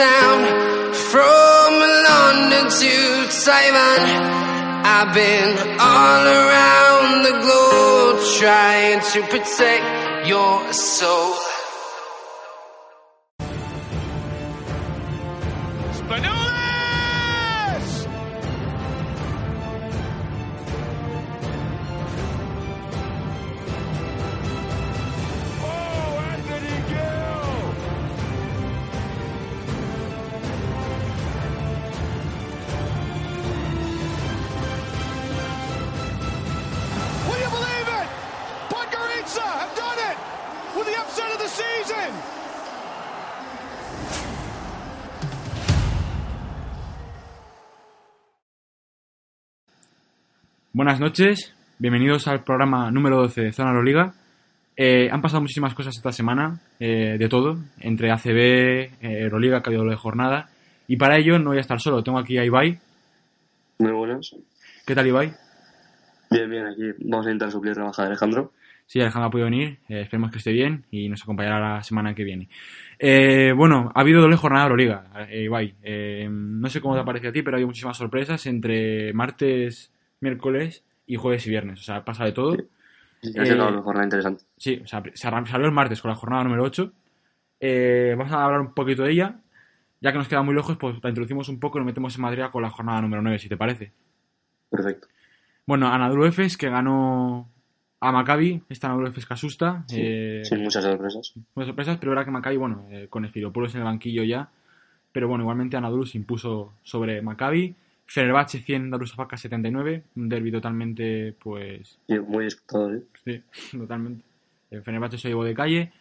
Town from London to Taiwan. I've been all around the globe trying to protect your soul. Buenas noches, bienvenidos al programa número 12 de Zona Euroliga. Eh, han pasado muchísimas cosas esta semana, eh, de todo, entre ACB, eh, Euroliga, que ha habido doble jornada. Y para ello no voy a estar solo, tengo aquí a Ibai. Muy buenas. ¿Qué tal, Ibai? Bien, bien, aquí vamos a intentar suplir la baja de Alejandro. Sí, Alejandro ha podido venir, eh, esperemos que esté bien y nos acompañará la semana que viene. Eh, bueno, ha habido doble jornada de Euroliga, eh, Ibai. Eh, no sé cómo te ha parecido a ti, pero ha habido muchísimas sorpresas entre martes, miércoles y jueves y viernes. O sea, pasa de todo. Sí, Eh, una jornada interesante. Sí, o sea, salió el martes con la jornada número 8. Eh, vamos a hablar un poquito de ella. Ya que nos queda muy lejos, pues la introducimos un poco y nos metemos en materia con la jornada número 9, si te parece. Perfecto. Bueno, Anadolu Efes, que ganó a Maccabi. Esta Anadolu Efes que asusta. Sí, eh, Sin muchas sorpresas. Buenas sorpresas, pero era que Maccabi, bueno, eh, con Efiropoulos en el banquillo ya. Pero bueno, igualmente Anadolu se impuso sobre Maccabi. Fenerbahce 100, Darussafaka 79. Un derbi totalmente, pues, Y muy disputado, ¿eh? Sí, totalmente. El Fenerbahce se llevó de calle.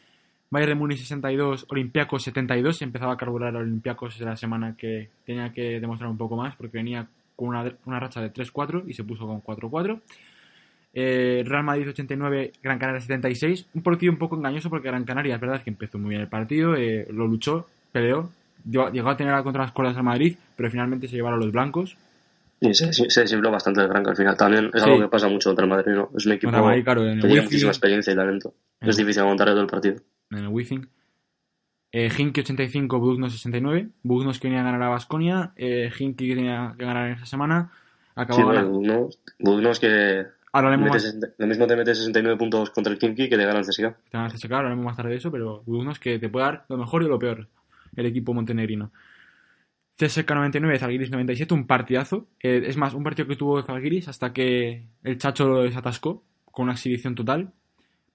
Bayern de Múnich 62, Olympiacos 72. Empezaba a carburar a Olympiacos la semana que tenía que demostrar un poco más porque venía con una, una racha de 3-4 y se puso con 4-4. Eh, Real Madrid 89, Gran Canaria 76. Un partido un poco engañoso porque Gran Canaria es verdad que empezó muy bien el partido, eh, lo luchó, peleó, llegó a tener contra las cuerdas al Madrid, pero finalmente se llevaron los blancos. Y se, se desinfló bastante el Franco al final. También es Sí. algo que pasa mucho contra el Madrid, ¿no? Es un equipo el Madrid, claro, el que tiene muchísima experiencia y talento. En Es el- difícil aguantar todo el partido. en el Wizzing. Eh, Hinky 85, Bugnos 69. Bugnos que venía a ganar a Basconia. Eh, que tenía que ganar en esa semana. Acabó Sí, bueno, Bugnos, Bugnos que Ahora hablaremos mete más, 60 lo mismo te mete 69 puntos contra el Kimki que te gana el CSKA. te van a hacer sacar, hablaremos más tarde de eso, pero Bugnos que te puede dar lo mejor y lo peor. El equipo montenegrino. CSK 99, Zalgiris 97, un partidazo. Eh, es más, un partido que tuvo Zalgiris hasta que el Chacho lo desatascó con una exhibición total.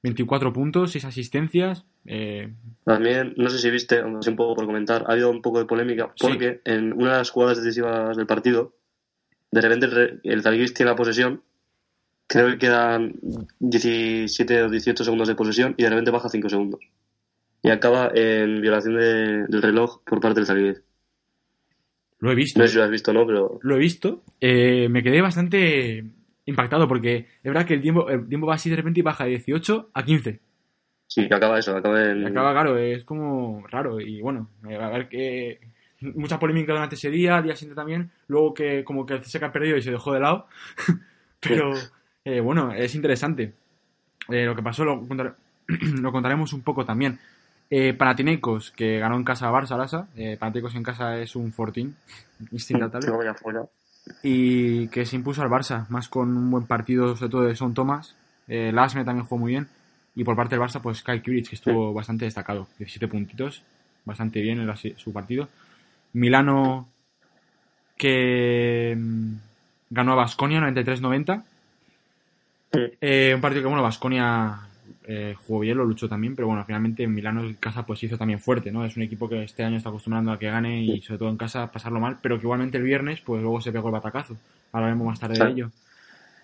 24 puntos, 6 asistencias. Eh, También, no sé si viste, aunque un poco por comentar, ha habido un poco de polémica Sí. porque en una de las jugadas decisivas del partido, de repente el, el Zalgiris tiene la posesión, creo que quedan 17 o 18 segundos de posesión y de repente baja 5 segundos. Y acaba en violación de- del reloj por parte del Zalgiris. lo he visto. No sé si lo has visto o no, pero lo he visto, eh, me quedé bastante impactado porque es verdad que el tiempo, el tiempo va así de repente y baja de 18 a 15. sí, que acaba eso, acaba. Y acaba, claro, es como raro. Y bueno, a ver que. Mucha polémica durante ese día, al día siguiente también. Luego que como que el CSK ha perdido y se dejó de lado. Pero eh, bueno, es interesante. Eh, lo que pasó lo, contar- lo contaremos un poco también. Eh, Panathinaikos, que ganó en casa a Barça, Lasa. Eh, Panathinaikos en casa es un 14, instantable. Luego ya fuera. y que se impuso al Barça, más con un buen partido, sobre todo de Son Thomas. Eh, Lasme también jugó muy bien. Y por parte del Barça, pues Kyle Kuric, que estuvo bastante destacado. 17 puntitos, bastante bien en la- su partido. Milano, que. mm, ganó a Basconia 93-90. Eh, un partido que, bueno, Basconia eh, jugó bien, lo luchó también, pero bueno, finalmente en Milano en casa pues hizo también fuerte, ¿no? Es un equipo que este año está acostumbrando a que gane y sobre todo en casa pasarlo mal, pero que igualmente el viernes pues luego se pegó el batacazo. Hablaremos más tarde Claro. de ello.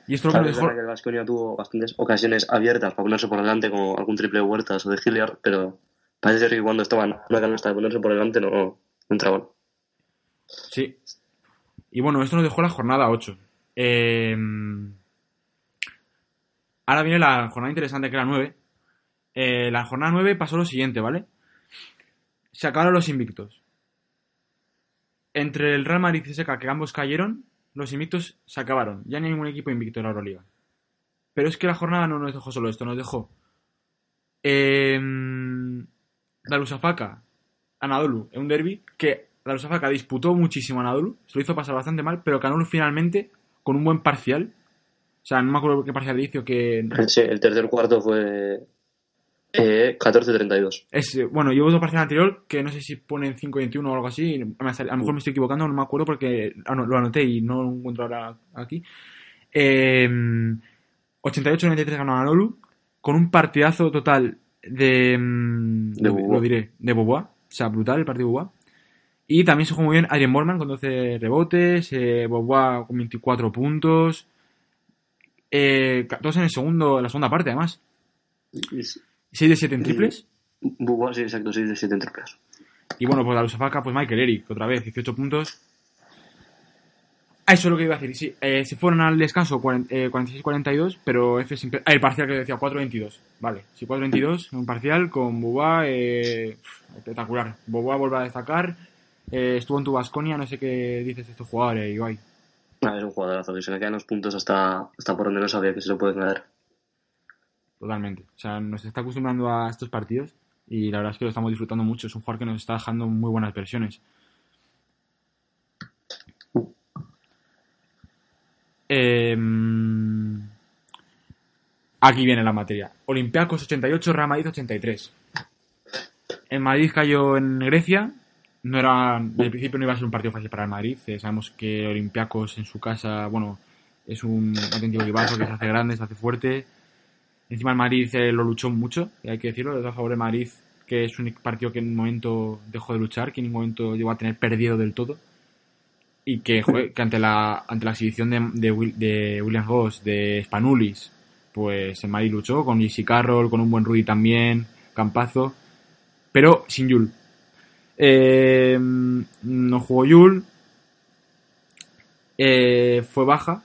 Y esto lo que Claro, nos es dejó... verdad que el Vasconia tuvo bastantes ocasiones abiertas para ponerse por delante, como algún triple de Huertas o de Hilliard, pero parece ser que cuando estaban una canasta de ponerse por delante no, no entraban. Sí. Y bueno, esto nos dejó la jornada 8. Eh, ahora viene la jornada interesante que era 9. Eh, la jornada 9 pasó lo siguiente, ¿vale? Se acabaron los invictos. Entre el Real Madrid y Seca, que ambos cayeron, los invictos se acabaron. Ya no hay ningún equipo invicto en la Euroliga. Pero es que la jornada no nos dejó solo esto, nos dejó eh, la Lusafaka, Anadolu, en un derby que la Lusafaka disputó muchísimo a Anadolu, se lo hizo pasar bastante mal, pero ganó finalmente con un buen parcial. O sea, no me acuerdo qué parcial hizo, que Sí, el tercer cuarto fue eh, 14-32. es, eh, bueno, yo otro parcial anterior que no sé si ponen 5-21 o algo así, a lo mejor me estoy equivocando, no me acuerdo porque ah, no, lo anoté y no lo encuentro ahora aquí. Eh, 88-93 ganó Anadolu con un partidazo total de, mm, De lo, lo diré, de Boboa, o sea, brutal el partido de Boboa. Y también se jugó muy bien Adrien Morman con 12 rebotes, eh, Boboa con 24 puntos, eh, todos en el segundo, en la segunda parte además. Y- 6 de 7 en triples. Bubba, sí, exacto, 6 de 7 en triples. Y bueno, pues la Lusafaka, pues Michael Eric, otra vez, 18 puntos. Ah, eso es lo que iba a decir. Sí, eh, se fueron al descanso 40, eh, 46-42, pero F siempre... Ah, el parcial que decía 4-22. Vale, sí, 4-22, un parcial con Boba, eh, espectacular. Boba vuelve a destacar. eh, estuvo en tu Basconia, no sé qué dices de estos jugadores, Ibai. Ah, es un jugadorazo que se le quedan los puntos hasta, hasta por donde no sabía que se lo pueden caer. Totalmente. O sea, nos está acostumbrando a estos partidos y la verdad es que lo estamos disfrutando mucho. Es un jugador que nos está dejando muy buenas versiones. Em, aquí viene la materia. Olympiacos 88, Real Madrid 83. El Madrid cayó en Grecia. No era, el principio no iba a ser un partido fácil para el Madrid. Eh, sabemos que Olympiacos en su casa, bueno, es un auténtico equipazo que se hace grande, se hace fuerte. Encima el Madrid eh, lo luchó mucho, y hay que decirlo, a favor de Madrid, que es un partido que en un momento dejó de luchar, que en ningún momento llegó a tener perdido del todo. Y que, que ante la ante la exhibición de, de, Will- de William Goss, de Spanulis, pues el Madrid luchó con Easy Carroll, con un buen Rudy también, Campazo, pero sin Yul. Eh, no jugó Yul, eh, fue baja,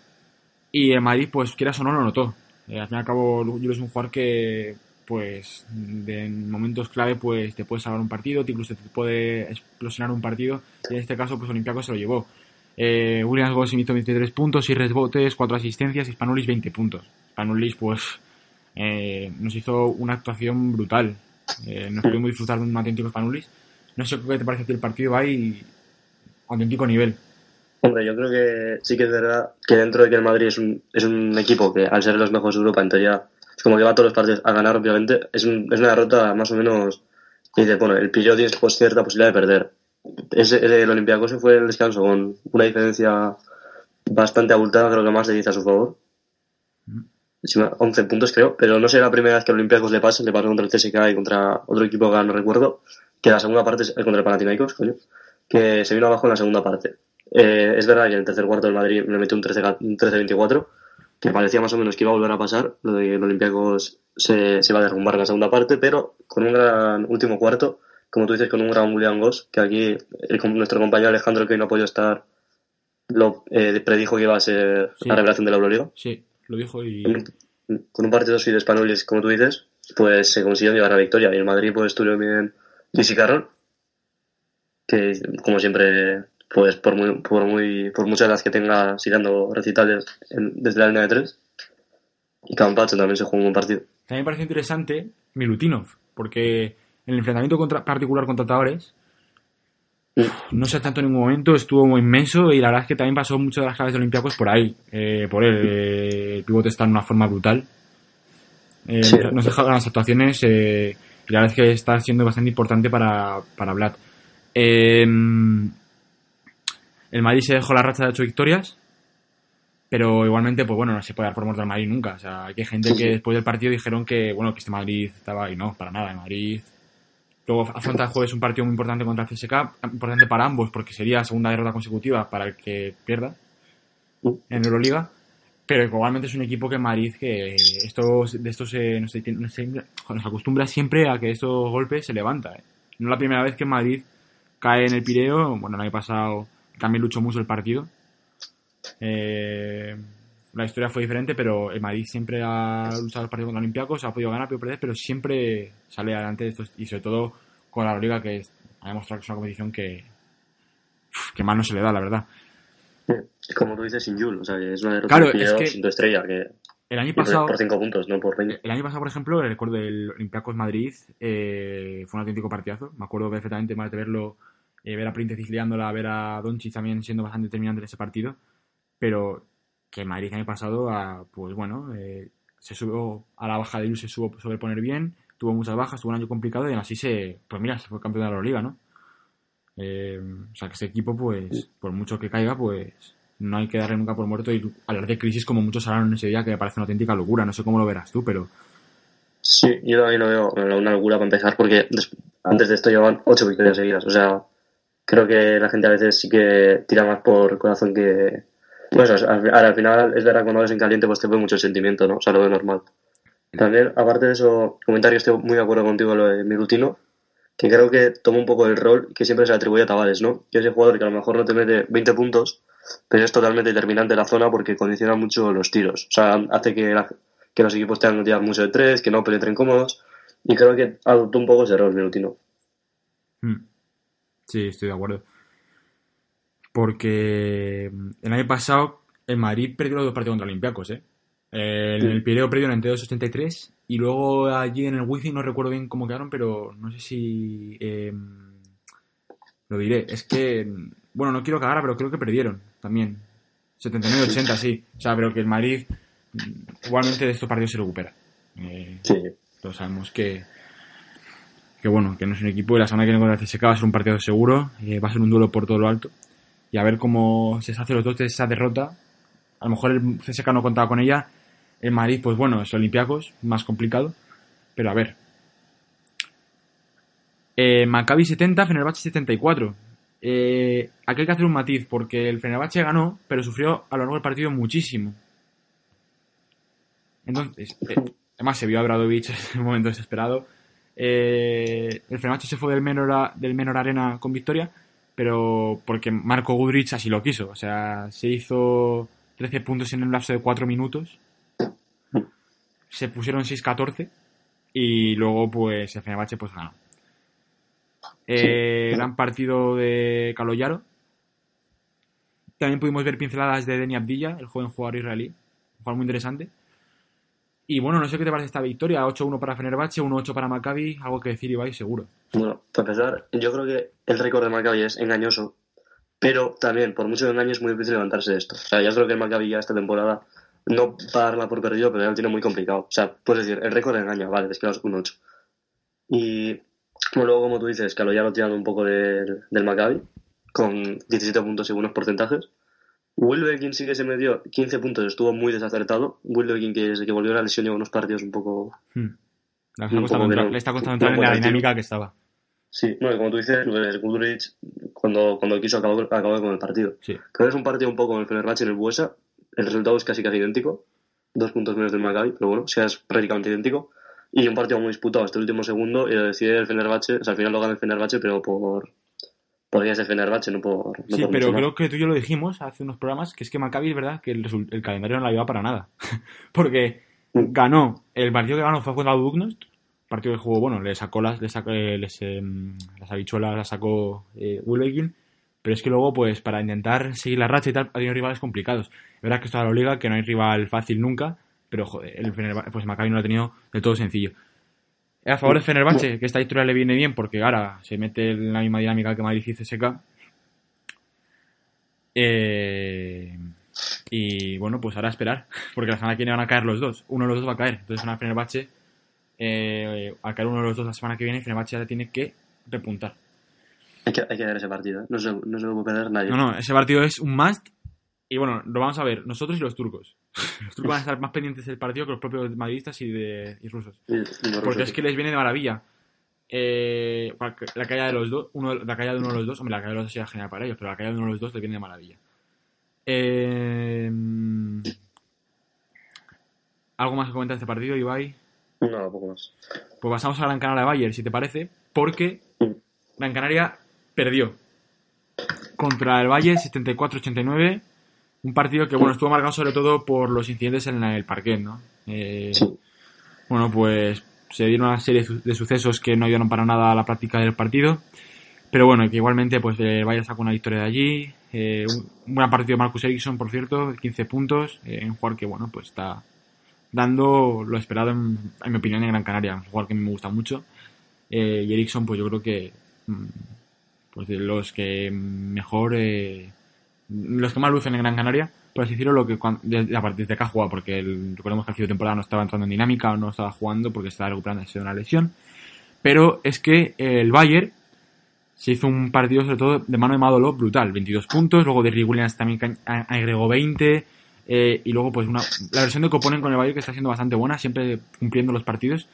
y el Madrid, pues quieras o no, lo notó. Eh, al fin y al cabo, Yul es un jugador que, pues, de en momentos clave, pues te puede salvar un partido, te incluso te puede explosionar un partido, y en este caso, pues Olympiacos se lo llevó. Eh, Williams Goss hizo 23 puntos, 6 rebotes, 4 asistencias, y Spanulis 20 puntos. Spanulis, pues, eh, nos hizo una actuación brutal. Eh, nos pudimos disfrutar de un auténtico Spanulis. No sé qué te parece a ti el partido, va y auténtico nivel. Hombre, yo creo que sí que es verdad que dentro de que el Madrid es un, es un equipo que al ser los mejores de Europa, en teoría, es como que va todos los partidos a ganar, obviamente, es, un- es una derrota más o menos que dice, bueno, el Pillo tiene pues, cierta posibilidad de perder. Ese, ese- el Olympiacos se fue el descanso con una diferencia bastante abultada, creo que más de 10 a su favor. Sí, 11 puntos creo, pero no sé la primera vez que el Olympiacos le pasa, le pasó contra el CSK y contra otro equipo que no recuerdo, que la segunda parte es contra el Panathinaikos, coño, que se vino abajo en la segunda parte. Eh, es verdad que en el tercer cuarto el Madrid le metió un 13 un 13-24, que parecía más o menos que iba a volver a pasar, lo de que el Olympiacos se, se iba a derrumbar en la segunda parte, pero con un gran último cuarto, como tú dices, con un gran William Goss, que aquí el- nuestro compañero Alejandro, que hoy no ha podido estar, lo eh, predijo que iba a ser Sí. la revelación de la Euroliga. Sí, lo dijo y... Con un partido así de Spanulis, como tú dices, pues se consiguió llevar la victoria. Y el Madrid pues estuvo bien Lisi Carroll, que como siempre, pues por muy, por muy, por muchas de las que tenga siguiendo recitales en- desde la línea de tres. Y Campacho también se jugó un buen partido. También me parece interesante Milutinov, porque en el enfrentamiento contra- particular contra Tavares, no se tanto en ningún momento, estuvo muy inmenso y la verdad es que también pasó mucho de las claves de Olympiacos por ahí, eh, por él. eh, el pivote está en una forma brutal. Eh, Sí. Nos deja las actuaciones eh, y la verdad es que está siendo bastante importante para, para Vlad. Eh, el Madrid se dejó la racha de 8 victorias. Pero igualmente, pues bueno, no se puede dar por muerto al Madrid nunca. O sea, hay gente Sí, que después del partido dijeron que, bueno, que este Madrid estaba ahí. No, para nada. El Madrid Luego afronta el jueves un partido muy importante contra el CSK, importante para ambos porque sería segunda derrota consecutiva para el que pierda en Euroliga. Pero igualmente es un equipo que Madrid que estos, de estos sé, nos acostumbra siempre a que estos golpes se levanta. ¿eh? No es la primera vez que Madrid cae en el Pireo. Bueno, el año pasado también luchó mucho el partido. Eh, la historia fue diferente, pero el Madrid siempre ha luchado el partido contra Olympiacos, ha podido ganar, podido perder, pero siempre sale adelante de estos, y sobre todo con la Liga que ha demostrado que es una competición que, que más no se le da, la verdad. Como tú dices, sin Jul, o sea, que es una derrota Claro, del es que- sin tu estrella, que El año pasado, por 5 puntos, no por 20. el año pasado, por ejemplo, recuerdo el Olympiacos Madrid, eh, fue un auténtico partidazo. Me acuerdo perfectamente más de verlo, eh, ver a Príntesis liándola, ver a Doncic también siendo bastante determinante en ese partido. Pero que el Madrid el año pasado, ah, pues bueno, eh, se subió a la baja de luz, se supo sobreponer bien, tuvo muchas bajas, tuvo un año complicado y aún así se, pues mira, se fue campeón de la Liga, ¿no? Eh, o sea que ese equipo, pues, por mucho que caiga, pues no hay que darle nunca por muerto y hablar de crisis como muchos hablaron ese día, que me parece una auténtica locura. No sé cómo lo verás tú, pero Sí, yo también lo veo bueno, una locura para empezar, porque antes de esto llevaban 8 victorias seguidas. O sea, creo que la gente a veces sí que tira más por corazón que. Pues o al, al final, es verdad, cuando ves en caliente, pues te fue mucho el sentimiento, ¿no? O sea, lo veo normal. También, aparte de eso, comentario, estoy muy de acuerdo contigo lo de Mirutino, que creo que toma un poco el rol que siempre se le atribuye a Tavares, ¿no? Que es el jugador que a lo mejor no te mete 20 puntos, pero es totalmente determinante la zona porque condiciona mucho los tiros. O sea, hace que, la- que los equipos tengan que tirar mucho de tres, que no penetren cómodos, y creo que adoptó un poco ese rol Mirutino. mm, sí, estoy de acuerdo. Porque mm, el año pasado el Madrid perdió los dos partidos contra Olympiacos, ¿eh? En el Pireo perdió en 82-83 y luego allí en el Wizzing no recuerdo bien cómo quedaron, pero no sé si... eh, lo diré. Es que, bueno, no quiero cagar, pero creo que perdieron también. 79-80, sí. O sea, pero que el Madrid mm, igualmente de estos partidos se recupera. Eh, Sí. todos sabemos que, que bueno, que no es un equipo y la semana que viene contra el CSK va a ser un partido seguro, eh, va a ser un duelo por todo lo alto y a ver cómo se hace los dos de esa derrota. A lo mejor el CSK no contaba con ella, el Madrid, pues bueno, es Olympiacos, más complicado, pero a ver. Eh, Maccabi 70, Fenerbahce 74. Eh, aquí hay que hacer un matiz, porque el Fenerbahce ganó, pero sufrió a lo largo del partido muchísimo. Entonces, eh, además se vio a Bradovic en un momento desesperado. Eh, el Fenerbahce se fue del menor, del menor arena con victoria, pero porque Marco Gudrich así lo quiso. O sea, se hizo 13 puntos en un lapso de 4 minutos. Se pusieron 6-14 y luego pues el Fenerbahce pues ganó. Eh, gran partido de Caloyaro. También pudimos ver pinceladas de Deni Abdilla, el joven jugador israelí. Un jugador muy interesante. Y bueno, no sé qué te parece esta victoria. 8-1 para Fenerbahce, 1-8 para Maccabi. Algo que decir, Ibai, seguro. Bueno, para empezar, yo creo que el récord de Maccabi es engañoso, pero también, por mucho engaño, es muy difícil levantarse de esto. O sea, yo creo que el Maccabi ya esta temporada no va a darla por perdido, pero ya lo tiene muy complicado. O sea, puedes decir, el récord engaña, vale, es que es un 8. Y luego, como tú dices, que lo ya lo tirando un poco del, del Maccabi, con 17 puntos y buenos porcentajes. Wilbekin sí que se metió 15 puntos, estuvo muy desacertado. Wilbekin que desde que volvió a la lesión lleva unos partidos un poco Hmm. Le, está Un costando poco entrar, no- le está costando no entrar en la dinámica que estaba. Sí, bueno, como tú dices, cuando, cuando quiso acabó, acabó con el partido. Sí. Creo que es un partido un poco como el Fenerbahce en el Buesa. El resultado es casi casi idéntico. Dos puntos menos del Maccabi, pero bueno, o sea, es prácticamente idéntico. Y un partido muy disputado el último segundo y lo decide el Fenerbahce. O sea, al final lo gana el Fenerbahce, pero por... Podría ser Fenerbahce, no por... No Sí, por pero creo que tú y yo lo dijimos hace unos programas, que es que Maccabi es verdad que el, el calendario no la lleva para nada. Porque Mm. ganó, el partido que ganó fue contra Dugnost, partido que jugó, bueno, le sacó las, le sacó, eh, les, em, las habichuelas, las sacó eh, Wilbekin, pero es que luego, pues, para intentar seguir la racha y tal, ha tenido rivales complicados. Es verdad que esto es la liga, que no hay rival fácil nunca, pero joder, el Fenerbahce, pues Maccabi no lo ha tenido del todo sencillo. A favor de Fenerbahce, que esta historia le viene bien porque ahora se mete en la misma dinámica que Madrid y CSK. Eh, y bueno, pues ahora a esperar, porque la semana que viene van a caer los dos. Uno de los dos va a caer. Entonces, una Fenerbahce, eh, al caer uno de los dos la semana que viene, Fenerbahce ya tiene que repuntar. Hay que, hay que ese partido, ¿eh? No se, no se lo puede perder nadie. No, no, ese partido es un must Y bueno, lo vamos a ver, nosotros y los turcos. Los turcos van a estar más pendientes del partido que los propios madridistas y, de, y rusos. Y- y los Porque rusos, es que les viene de maravilla. Eh, la caída de los dos, uno, la caída de uno de los dos, hombre, la caída de los dos sería genial para ellos, pero la caída de uno de los dos les viene de maravilla. Eh, ¿Algo más que comentar de este partido, Ibai? No, poco más. Pues pasamos a Gran Canaria Bayern, si te parece, porque. Gran Canaria perdió contra el Bayern 74-89. Un partido que, bueno, estuvo marcado sobre todo por los incidentes en el parquet, ¿no? Eh, Sí. bueno, pues se dieron una serie de su- de sucesos que no ayudaron para nada a la práctica del partido. Pero bueno, que igualmente pues el Bayern sacó una victoria de allí. Eh, un, gran partido de Marcus Ericsson, por cierto, 15 puntos. Eh, un jugador que, bueno, pues está dando lo esperado, en, en mi opinión, en Gran Canaria. Un jugador que me gusta mucho. Eh, y Ericsson, pues yo creo que mm, pues de los que mejor... eh, los que más lucen en Gran Canaria, por así decirlo, lo que cuan- desde, a partir de ha jugado, porque el, recordemos que al final de temporada no estaba entrando en dinámica o no estaba jugando porque estaba recuperando de una lesión. Pero es que el Bayern se hizo un partido sobre todo de mano de Madolo brutal, 22 puntos, luego de Williams también agregó 20 eh, y luego pues una, la versión de Coponen con el Bayern que está siendo bastante buena, siempre cumpliendo los partidos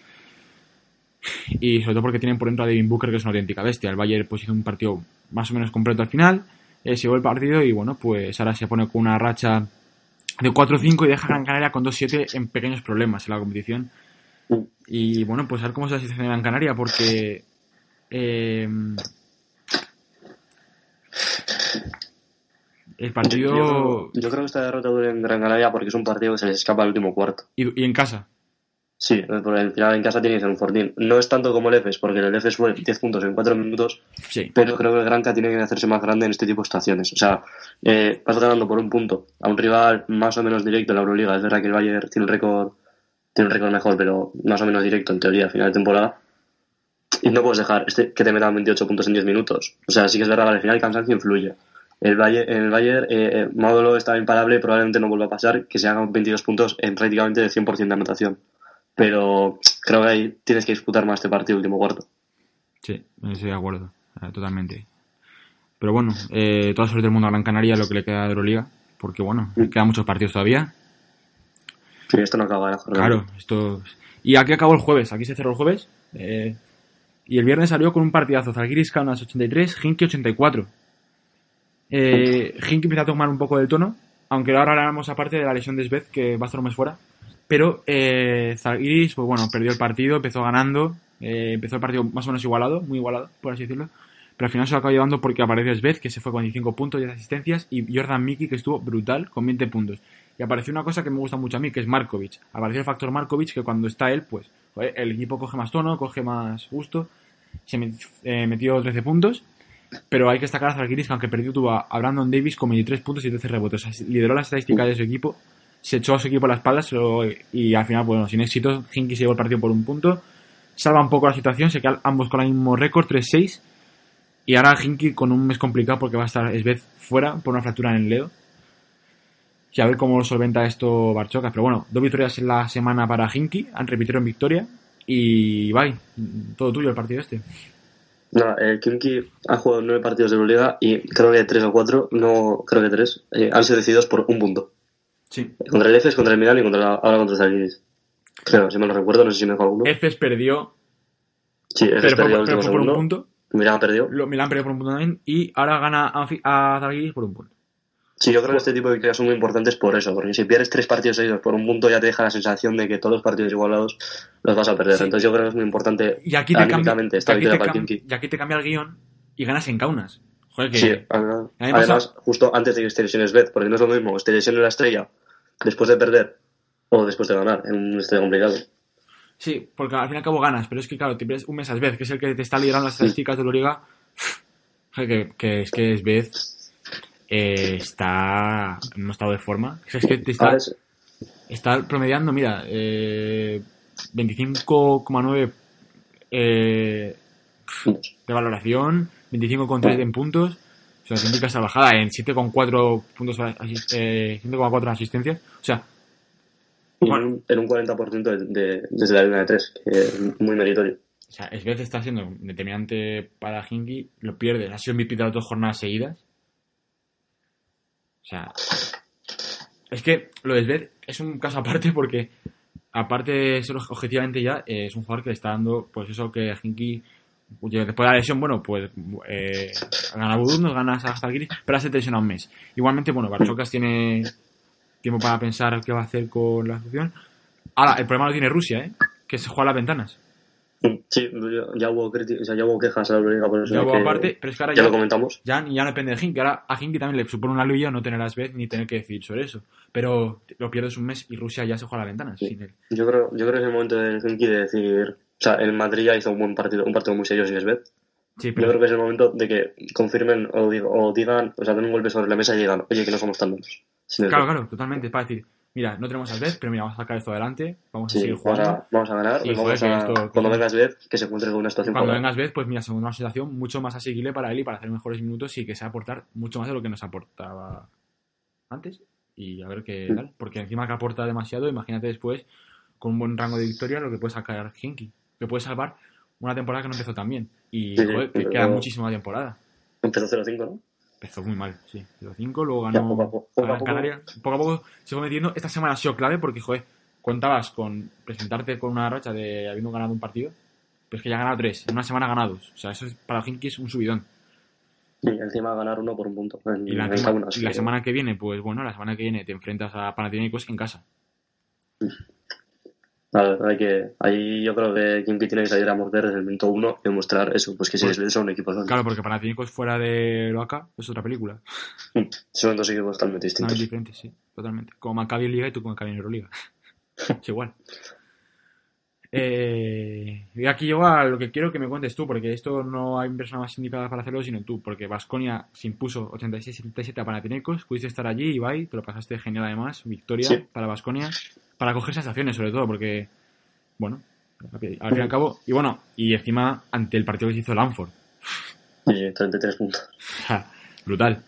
y sobre todo porque tienen por dentro a Devin Booker que es una auténtica bestia. El Bayern pues hizo un partido más o menos completo al final, eh, se llevó el partido y bueno, pues ahora se pone con una racha de 4-5 y deja a Gran Canaria con 2-7 en pequeños problemas en la competición. Mm. Y bueno, pues a ver cómo es la situación de Gran Canaria porque eh, el partido Yo, yo creo que esta derrota duele en Gran Canaria porque es un partido que se les escapa al último cuarto. y, y en casa. Sí, porque al final en casa tiene que ser un fortín. No es tanto como el EFES, porque el EFES fue 10 puntos en 4 minutos, Sí. pero creo que el Granca tiene que hacerse más grande en este tipo de situaciones. O sea, eh, vas ganando por un punto a un rival más o menos directo en la Euroliga. Es verdad que el Bayern tiene un récord tiene un récord mejor, pero más o menos directo en teoría a final de temporada. Y no puedes dejar este, que te metan 28 puntos en 10 minutos. O sea, sí que es verdad que al final el cansancio influye. El Bayern, en el Bayern, eh, eh, Módulo está imparable, probablemente no vuelva a pasar que se hagan 22 puntos en prácticamente de 100% de anotación. Pero creo que ahí tienes que disputar más este partido último cuarto. Sí, estoy de acuerdo, eh, totalmente. Pero bueno, eh, toda suerte del mundo a Gran Canaria lo que le queda de Euroliga, porque bueno, le quedan muchos partidos todavía. Sí, esto no acaba de la. Claro, esto. Y aquí acabó el jueves, aquí se cerró el jueves. eh, y el viernes salió con un partidazo: Zalgiris Kaunas 83, Hinky 84. Eh, Hinky empieza a tomar un poco del tono, aunque ahora hablamos aparte de la lesión de Svez, que va a estar un mes fuera. Pero eh, Zalgiris, pues bueno, perdió el partido, empezó ganando, eh, empezó el partido más o menos igualado, muy igualado, por así decirlo. Pero al final se lo acabó llevando porque apareció Svez, que se fue con 15 puntos y 10 asistencias, y Jordan Mickey, que estuvo brutal, con 20 puntos. Y apareció una cosa que me gusta mucho a mí, que es Markovic. Apareció el factor Markovic, que cuando está él, pues el equipo coge más tono, coge más gusto. Se eh, metió 13 puntos. Pero hay que destacar a Zalgiris, que aunque perdió, tuvo a Brandon Davis con 23 puntos y 13 rebotes. O sea, lideró la estadística de su equipo, se echó a su equipo a la espalda y al final, bueno, sin éxito, Hinky se llevó el partido por un punto. Salva un poco la situación, se quedan ambos con el mismo récord, 3-6. Y ahora Hinky con un mes complicado porque va a estar Svez fuera por una fractura en el dedo. Y a ver cómo lo solventa esto Barchocas. Pero bueno, dos victorias en la semana para Hinky. Han repitieron victoria. Y bye. Todo tuyo el partido este. No, el Kimki ha jugado nueve partidos de Euroliga y creo que tres o cuatro, no creo que tres, eh, han sido decididos por un punto. Sí. Contra el EFES, contra el Milan y contra, ahora contra el Zalgiris. Creo, si me lo recuerdo, no sé si me dejó alguno. Efes perdió, Sí, EFES pero, fue, perdió el pero último fue por un punto. Milan perdió. Lo, Milán perdió por un punto también. Y ahora gana a, a Zalgiris por un punto. Sí, yo creo que este tipo de victorias son muy importantes por eso, porque si pierdes tres partidos seguidos por un punto ya te deja la sensación de que todos los partidos igualados los vas a perder. Sí. Entonces yo creo que es muy importante Y aquí te cambia, esta aquí te para Kimki. y aquí te cambia el guion y ganas en Kaunas. Joder, que... Sí, pasa- además, justo antes de que esté lesiones Beth, porque no es lo mismo esté lesione la estrella después de perder o después de ganar en un estrella complicado. Sí, porque al fin y al cabo ganas, pero es que claro, te pierdes un mes a Svez, que es el que te está liderando las estadísticas de la liga. Que, que es que Svez eh, está en un estado de forma. Es que te está, es- está promediando, mira, eh, 25,9 eh, de valoración, 25,3 en puntos. O sea, significa esa bajada en 7,4 puntos, eh, 7,4 asistencias. O sea, en Bueno. un, en un 40% de, de- desde la línea de 3, que es muy meritorio. O sea, Svez está siendo determinante para Hinky, lo pierde, ha sido MVP de las dos jornadas seguidas. O sea, Es que lo de Sved es un caso aparte porque, aparte de ser objetivamente ya, es un jugador que le está dando, pues eso que Hinky, después de la lesión, bueno, pues eh, gana Buduz, gana hasta el pero hace lesiona un mes. Igualmente, bueno, Barchocas tiene tiempo para pensar qué va a hacer con la asociación. Ahora, el problema lo tiene Rusia, ¿eh? que se juega a las ventanas. Sí, ya hubo, o sea, ya hubo quejas a la Euroliga por eso. Ya hubo aparte, pero es que ahora ya ya, lo comentamos. ya, ya no depende de Hinky. Ahora a Hinky también le supone una alivio no tener a Sved ni tener que decidir sobre eso. Pero lo pierdes un mes y Rusia ya se juega a las ventanas Sí. sin él. Yo creo, yo creo que es el momento de Henki de decir, o sea, el Madrid ya hizo un buen partido, un partido muy serio sin Sved. Sí, Yo creo que es el momento de que confirmen o, digo- o digan, o sea, den un golpe sobre la mesa y digan, oye, que no somos tan sin Claro, claro, totalmente. Es para decir, mira, no tenemos a Sved, pero mira, vamos a sacar esto adelante, vamos a Sí, seguir vamos jugando. a, vamos a ganar. Y, vamos a, esto- cuando venga Sved, que se encuentre con una situación Cuando vengas Sved, pues mira, según una situación mucho más asequible para él y para hacer mejores minutos y que sea aportar mucho más de lo que nos aportaba antes. Y a ver qué Sí. tal. Porque encima que aporta demasiado, imagínate después, con un buen rango de victoria, lo que puede sacar Hinky. Que puede salvar una temporada que no empezó tan bien. Y Sí, joder, que queda muchísima temporada. Empezó 0-5, ¿no? Empezó muy mal, sí. 0-5, luego Ya, ganó poco a poco, a. Canaria. Poco a poco se fue metiendo. Esta semana ha sido clave porque, joder, contabas con presentarte con una racha de habiendo ganado un partido, pero es que ya ha ganado tres, en una semana ganados. O sea, eso es, para Hinky es un subidón. Y encima ganar uno por un punto. En, Y la, en y que- semana que viene, pues bueno, la semana que viene te enfrentas a Panathinaikos en casa. Hay que, ahí yo creo que Kimpi tiene que salir a morder desde el minuto uno y demostrar eso, pues que si Pues- Sved son equipos grandes. Claro, porque Panathinaikos fuera de Loaca es otra película. Son dos equipos totalmente distintos. Totalmente diferente, sí, totalmente. Como Maccabi en Liga y tú con Maccabi en Euroliga. es igual. Eh, y aquí llego a lo que quiero que me cuentes tú, porque esto no hay persona más indicada para hacerlo sino tú, porque Vasconia se impuso 86-77 a Panathinaikos, pudiste estar allí, Ibai, te lo pasaste genial además, victoria Sí. para Vasconia, para coger sensaciones sobre todo, porque, bueno, al fin y al cabo, y bueno, y encima ante el partido que se hizo Lanford, Y 33 puntos. brutal.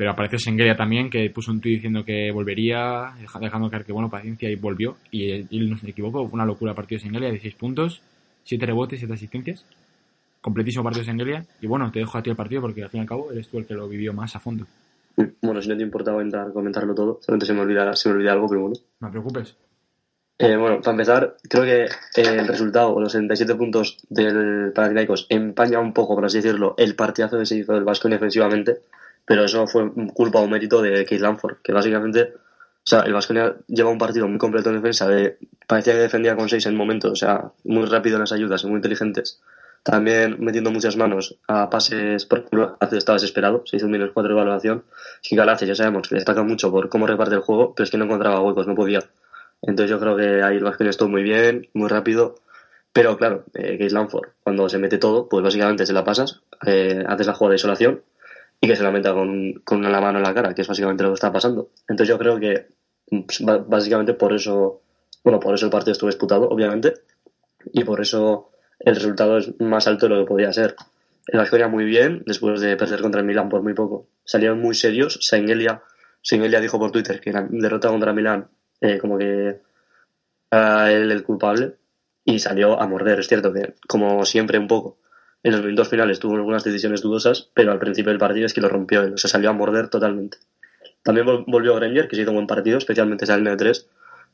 Pero apareció Sengelia también, que puso un tuit diciendo que volvería, deja- dejando caer que, bueno, paciencia, y volvió. Y él, él no se equivocó, fue una locura partido de Sengelia, 16 puntos, 7 rebotes, 7 asistencias. Completísimo partido de Sengelia. Y bueno, te dejo a ti el partido porque al fin y al cabo eres tú el que lo vivió más a fondo. Bueno, si no te importaba entrar, comentarlo todo, solamente se me olvida, se me olvida algo, pero bueno. No te preocupes. Eh, bueno, para empezar, creo que eh, el resultado, los 77 puntos del Panathinaikos, empaña un poco, por así decirlo, el partidazo que se hizo del Vasconia defensivamente, pero eso fue culpa o mérito de Keith Lanford, que básicamente, o sea, el Vasconia lleva un partido muy completo en defensa, de, parecía que defendía con 6 en momentos, o sea, muy rápido en las ayudas, muy inteligentes, también metiendo muchas manos a pases, por estaba desesperado, se hizo un menos 4 de evaluación, y Galacia ya sabemos que destaca mucho por cómo reparte el juego, pero es que no encontraba huecos, no podía. Entonces yo creo que ahí el Vasconia estuvo muy bien, muy rápido. Pero claro, eh, Case Lanford, cuando se mete todo, pues básicamente se la pasas, eh, haces la jugada de isolación y que se la meta con, con la mano en la cara, que es básicamente lo que está pasando. Entonces yo creo que pues, básicamente por eso, bueno, por eso el partido estuvo disputado, obviamente, y por eso el resultado es más alto de lo que podía ser. El Vasconia muy bien, después de perder contra el Milan por muy poco. Salieron muy serios. Sengelia, Sengelia dijo por Twitter que la derrota contra Milan, eh, como que era él el culpable, y salió a morder. Es cierto que, como siempre, un poco, en los minutos finales tuvo algunas decisiones dudosas, pero al principio del partido es que lo rompió él, o sea, salió a morder totalmente. También vol- volvió Granger, que se hizo un buen partido, especialmente esa línea de tres.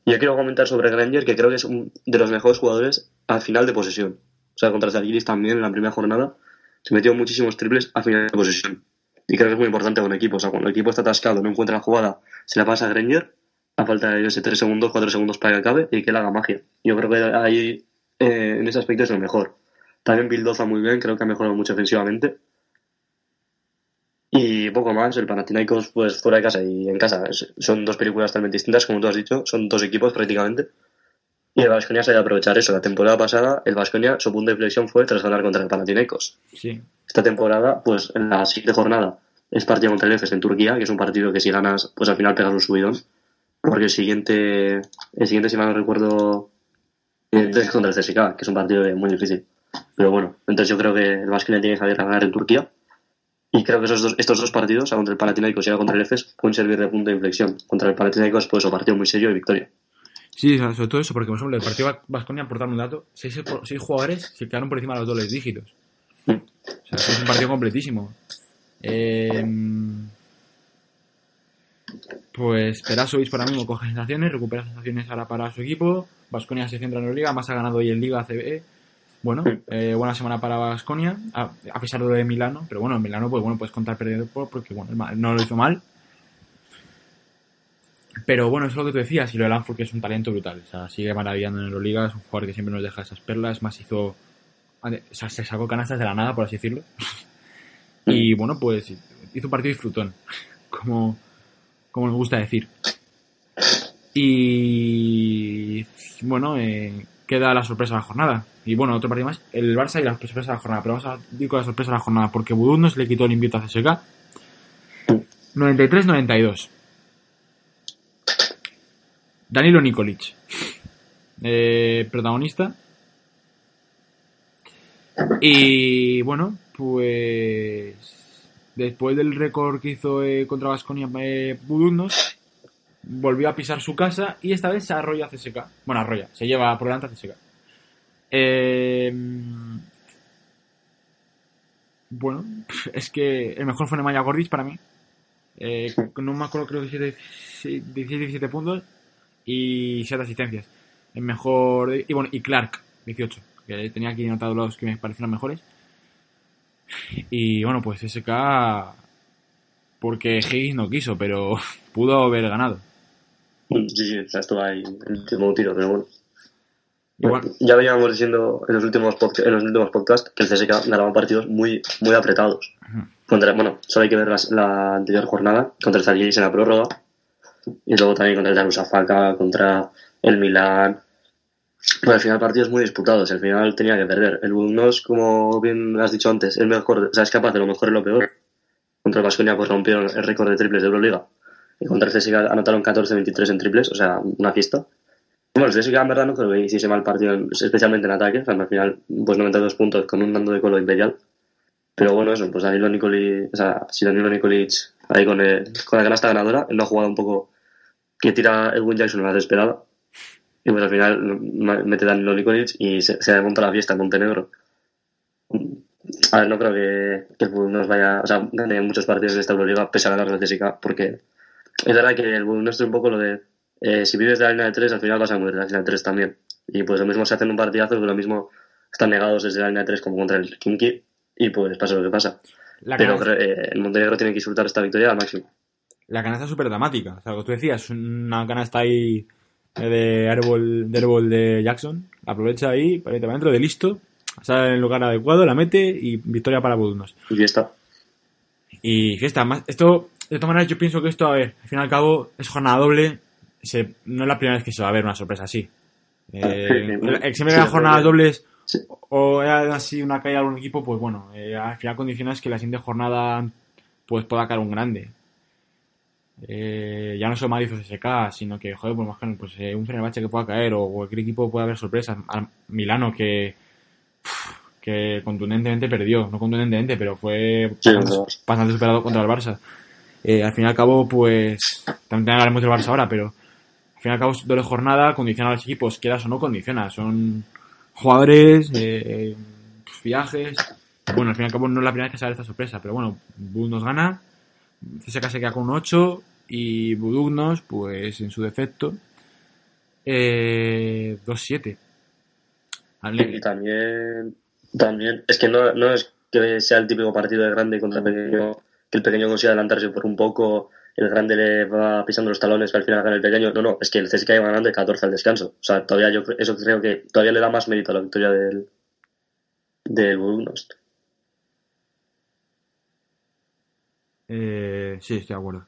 Yo quiero comentar sobre Granger, que creo que es un de los mejores jugadores al final de posesión. O sea, contra Zalgiris también en la primera jornada se metió muchísimos triples al final de posesión. Y creo que es muy importante con un equipo. O sea, cuando el equipo está atascado, no encuentra la jugada, se la pasa a Granger, a falta de, yo sé, 3 segundos, 4 segundos para que acabe y que él haga magia. Yo creo que ahí, eh, en ese aspecto es lo mejor. También Bildoza muy bien, creo que ha mejorado mucho ofensivamente. Y poco más, el Panathinaikos pues fuera de casa y en casa. Son dos películas totalmente distintas, como tú has dicho, son dos equipos prácticamente. Y el Vasconia sabe aprovechar eso. La temporada pasada, el Vasconia, su punto de inflexión fue tras ganar contra el Panathinaikos. Sí. Esta temporada, pues en la siguiente jornada, es partido contra el Efes en Turquía, que es un partido que si ganas, pues al final pegas un subidón. Porque el siguiente, el siguiente si mal no recuerdo, eh, es contra el CSKA, que es un partido muy difícil. Pero bueno, entonces yo creo que el Vasconia tiene que saber ganar en Turquía. Y creo que esos dos, estos dos partidos, o contra el Panathinaikos y ahora contra el Efes, pueden servir de punto de inflexión. Contra el Panathinaikos, pues un partido muy serio y victoria. Sí, sobre todo eso, porque por ejemplo, el partido Vasconia, por dar un dato, seis, seis jugadores se quedaron por encima de los dobles dígitos. Mm. O sea, es un partido completísimo. Eh, Pues Perasovic ahora mismo coge sensaciones, recupera sensaciones ahora para su equipo. Vasconia se centra en la Liga, más ha ganado hoy en Liga CBE. Bueno, eh, buena semana para Vasconia, a, a pesar de lo de Milano, pero bueno, en Milano pues bueno, puedes contar perdido por- porque bueno, no lo hizo mal. Pero bueno, eso es lo que tú decías, y lo de Lanford que es un talento brutal. O sea, sigue maravillando en Euroliga, es un jugador que siempre nos deja esas perlas, más hizo... O sea, se sacó canastas de la nada, por así decirlo. Y bueno, pues hizo un partido disfrutón, como, como nos gusta decir. Y bueno, eh, queda la sorpresa de la jornada. Y bueno, otro partido más, el Barça y la sorpresa de la jornada. Pero vamos a ir con la sorpresa de la jornada, porque Budú nos le quitó el invito a CSK. 93-92. Danilo Nikolic. Eh, protagonista. Y bueno, pues después del récord que hizo eh, contra Vasconia eh, Budugnos, volvió a pisar su casa y esta vez se arrolla a CSK. Bueno, arrolla, se lleva por delante a CSK. Eh, bueno, es que el mejor fue Nemanja Gordis para mí. Eh, no me acuerdo, creo que 16-17 puntos y 7 asistencias. El mejor. Y bueno, y Clark, 18. Que tenía aquí anotados los que me parecieron mejores. Y bueno, pues SK. Porque Higgins no quiso, pero pudo haber ganado. Sí, sí, o sea, estuvo ahí el último tiro, pero bueno. Igual, Ya veníamos diciendo en los últimos, en los últimos podcasts que el CSK ganaba partidos muy, muy apretados. Contra, bueno, solo hay que ver la, anterior jornada contra el Zalgiris en la prórroga y luego también contra el Darussafaka, contra el Milan. Bueno, al final partidos muy disputados, al final tenía que perder. El Budnos, como bien has dicho antes, el mejor, o sea, es capaz de lo mejor y lo peor. Contra el Vasconia pues rompieron el récord de triples de Euroliga. Y contra el CSK anotaron 14-23 en triples, o sea, una fiesta. Bueno, el CSK en verdad no creo que hiciese mal partido, en- especialmente en ataque. O sea, al final, pues 92 puntos con un dando de colo imperial. Pero bueno, eso, pues Danilo Nikolic, o sea, si Danilo Nikolic ahí con, el- con la canasta ganadora, él no ha jugado un poco que tira Edwin Jackson a la desesperada. Y pues al final mete Danilo Nikolic y se, se monta la fiesta en Montenegro. A ver, no creo que, que nos vaya, o sea, gane muchos partidos de esta Euroliga pese a ganar la CSK, porque es verdad que el nuestro es un poco lo de eh, si vives de la línea de 3, al final vas a morir de la línea de 3 también. Y pues lo mismo se hacen un partidazo, que lo mismo están negados desde la línea de 3 como contra el Kimki, y pues pasa lo que pasa. la Pero eh, el Montenegro tiene que disfrutar esta victoria al máximo. la canasta es súper dramática. O sea, lo que tú decías, una canasta ahí eh, de árbol, de árbol de Jackson. Aprovecha ahí, para dentro de listo. Sale en el lugar adecuado, la mete y victoria para Budugnos. Y fiesta. Y fiesta, más, esto, de todas maneras, yo pienso que esto, a ver, al fin y al cabo, es jornada doble. Se, no es la primera vez que se va a ver una sorpresa así. Eh, Sí, el- siempre sí, las jornadas dobles Sí. o era así una caída de algún equipo, pues bueno, eh, al final condicionas que la siguiente jornada pues pueda caer un grande. Eh, ya no solo Madrid o CSK, sino que, joder, pues, más que- pues eh, un Fenerbahce que pueda caer o cualquier equipo puede haber sorpresas. Al Milano que que contundentemente perdió, no contundentemente, pero fue Sí, bastante, no. bastante superado contra el Barça. Eh, al fin y al cabo, pues también hablaremos del Barça ahora, pero al fin y al cabo, doble jornada condiciona a los equipos, quieras o no condiciona. Son jugadores, eh, viajes. Bueno, al fin y al cabo no es la primera vez que sale esta sorpresa, pero bueno, Bud nos gana, CSK se queda con un 8 y Budugnos, pues en su defecto, eh, 2-7. Al- Y también, también, es que no, no es que sea el típico partido de grande contra pequeño, que el pequeño consiga adelantarse por un poco, el grande le va pisando los talones que al final gana el pequeño. No, no, es que el CSKA iba ganando de 14 al descanso. O sea, todavía yo eso creo que todavía le da más mérito a la victoria del, del Budućnost. Eh, sí, estoy de acuerdo.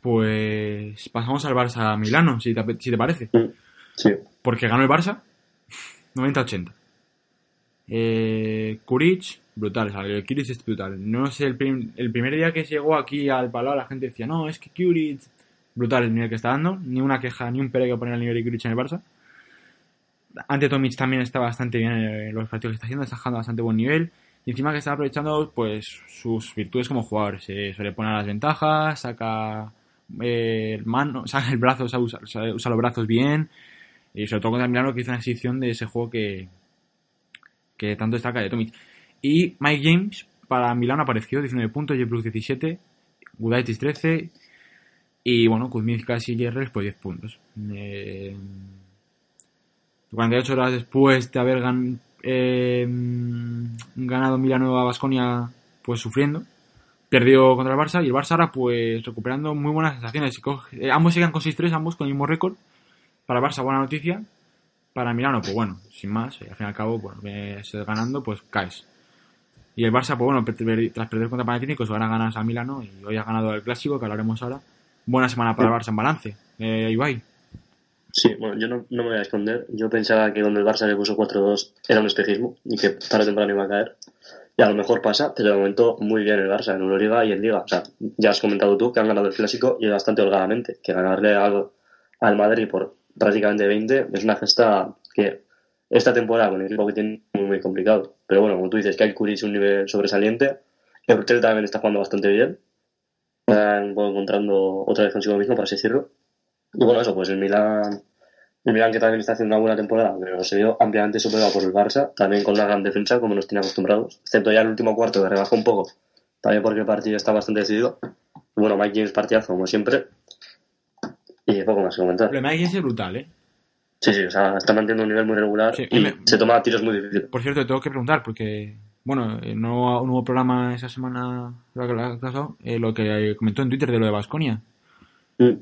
Pues pasamos al Barça Milano, si te, si te parece. Sí. Porque ganó el Barça 90-80. Eh, Kuric, brutal, o sea, el Kuric es brutal. No sé, el, prim- el primer día que llegó aquí al Palau la gente decía, no, es que Kuric, brutal el nivel que está dando, ni una queja, ni un pero que poner al nivel de Kuric en el Barça. Ante Tomic también está bastante bien en los partidos que está haciendo, está jugando bastante buen nivel. Y encima que está aprovechando pues sus virtudes como jugador. Se suele poner a las ventajas, saca eh, el mano, saca el brazo, usa, usa- los brazos bien. Y sobre todo contra Milano que hizo una exhibición de ese juego que, que tanto destaca de Tomic. Y Mike James, para Milano apareció 19 puntos, Jebrus 17, Gudaitis 13 y bueno, Kuzminskas y Jerres pues 10 puntos. Eh, 48 horas después de haber gan- eh, ganado Milano a Basconia pues sufriendo, perdió contra el Barça y el Barça ahora pues recuperando muy buenas sensaciones. Eh, ambos sigan con 6-3, ambos con el mismo récord. Para Barça buena noticia. Para Milano, pues bueno, sin más, eh, al fin y al cabo, bueno, ves ganando, pues caes. Y el Barça, pues bueno, tras perder contra Panathinaikos, ahora ganas a Milano y hoy ha ganado el Clásico, que hablaremos ahora. Buena semana para el Barça en balance. Eh, Ibai. Sí, bueno, yo no, no me voy a esconder. Yo pensaba que cuando el Barça le puso 4-2 era un espejismo y que tarde o temprano iba a caer. Y a lo mejor pasa, pero de momento muy bien el Barça en Euroliga y en Liga. O sea, ya has comentado tú que han ganado el Clásico y bastante holgadamente. Que ganarle al, al Madrid por prácticamente 20 es una gesta que esta temporada con el equipo que tiene muy, muy complicado. Pero bueno, como tú dices, Kyle Curry es un nivel sobresaliente. Eurtel también está jugando bastante bien. Bueno, encontrando otra vez consigo mismo, por así decirlo. Y bueno, eso, pues el Milan, el Milan que también está haciendo una buena temporada, pero se vio ampliamente superado por el Barça, también con una gran defensa como nos tiene acostumbrados, excepto ya el último cuarto que rebajó un poco, también porque el partido está bastante decidido. Bueno, Mike James partidazo como siempre. Y poco más que comentar. Lo de Mike James es brutal, ¿eh? Sí, sí, o sea, está manteniendo un nivel muy regular Sí, y me- se toma tiros muy difíciles. Por cierto, te tengo que preguntar, porque, bueno, eh, no un nuevo programa esa semana que eh, lo que comentó en Twitter de lo de Basconia.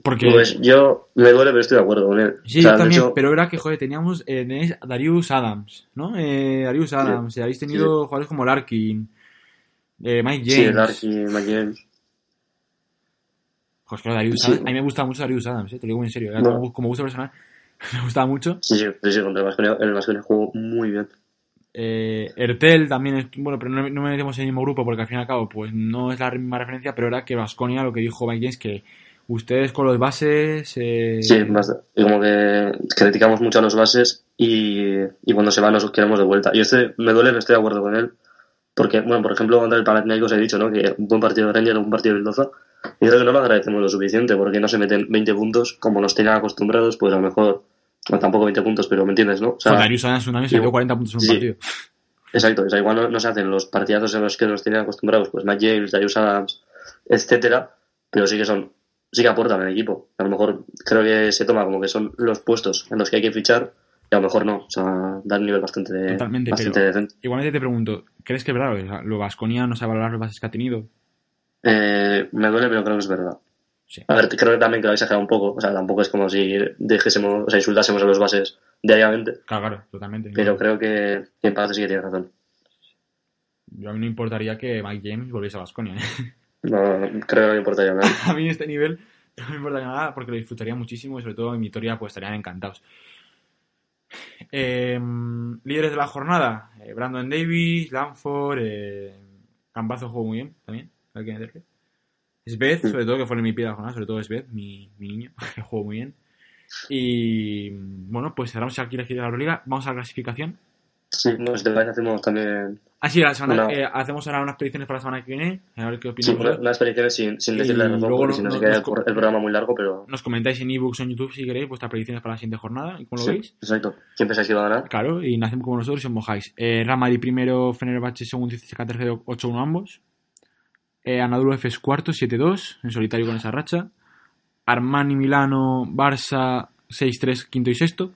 Porque- Pues yo me duele, pero estoy de acuerdo con él. Sí, O sea, de también, hecho, pero era que, joder, teníamos eh, Darius Adams, ¿no? Eh, Darius Adams, y habéis tenido jugadores como Larkin, eh, Mike James. Sí, el Arki, Mike James. Joder, es que Darius Sí. Adams- a mí me gusta mucho Darius Adams, eh, te lo digo muy en serio, No. como, como gusto personal, me gustaba mucho. Sí, sí, sí, contra el Vasconia, el Vasconia jugó muy bien. Eh, Ertel también es, bueno, pero no, no me metemos en el mismo grupo porque al fin y al cabo, pues no es la misma referencia, pero era que Vasconia, lo que dijo Mike James, que ustedes con los bases. Eh, Sí, como que criticamos mucho a los bases y, y cuando se van nos queremos de vuelta. Y este me duele, no estoy de acuerdo con él. Porque, bueno, por ejemplo, contra el Panathinaikos he dicho, ¿no? Que un buen partido de Rangers, un partido de Mendoza. Y creo que no lo agradecemos lo suficiente porque no se meten 20 puntos como nos tenían acostumbrados, pues a lo mejor, bueno, tampoco 20 puntos, pero me entiendes, ¿no? O sea, Darius Adams una vez dio 40 puntos en un sí. partido. Exacto, o sea, igual no, no se hacen los partidazos en los que nos tienen acostumbrados, pues Matt James, Darius Adams, etcétera, pero sí que son, sí que aportan al equipo. A lo mejor creo que se toma como que son los puestos en los que hay que fichar y a lo mejor no, o sea, dan un nivel bastante, Totalmente, bastante pero- decente. Igualmente te pregunto, ¿crees que es verdad? O sea, Lo Vasconia no sabe valorar los bases que ha tenido. Eh, me duele, pero creo que es verdad. Sí. A ver, creo que también que lo he exagerado un poco, o sea, tampoco es como si dejésemos, o sea, insultásemos a los bases diariamente, Claro, claro, totalmente. pero creo que, que en parte sí que tiene razón. Yo a mí no importaría que Mike James volviese a Vasconia. No, no, creo que no me importaría nada. a mí este nivel no me importaría nada porque lo disfrutaría muchísimo y sobre todo en Vitoria pues estarían encantados. Eh, líderes de la jornada, eh, Brandon Davis, Lanford, eh, Cambazo jugó muy bien también, hay que meterle. Sved, sobre todo, que fue en mi pie de la jornada, sobre todo Sved, mi, mi niño, que jugó muy bien. Y bueno, pues cerramos aquí la gira de la Euroliga, vamos a la clasificación. Sí, no, si te parece hacemos también Ah, sí, la semana, Una- eh, hacemos ahora unas predicciones para la semana que viene, a ver qué Sí, una- vosotros. unas predicciones sin, sin decirle la razón, porque si no se queda nos el, programa muy largo, pero... Nos comentáis en ebooks o en YouTube si queréis vuestras predicciones para la siguiente jornada y cómo lo Sí, veis. exacto. ¿Quién pensáis que iba a ganar? Claro, y nacemos como nosotros y os mojáis. Eh, Ramadi primero, Fenerbahce segundo y CSKA tercero, 8-1 ambos. Eh, Anadolu Efes cuarto, 7-2, en solitario con esa racha. Armani Milano, Barça 6-3, quinto y sexto.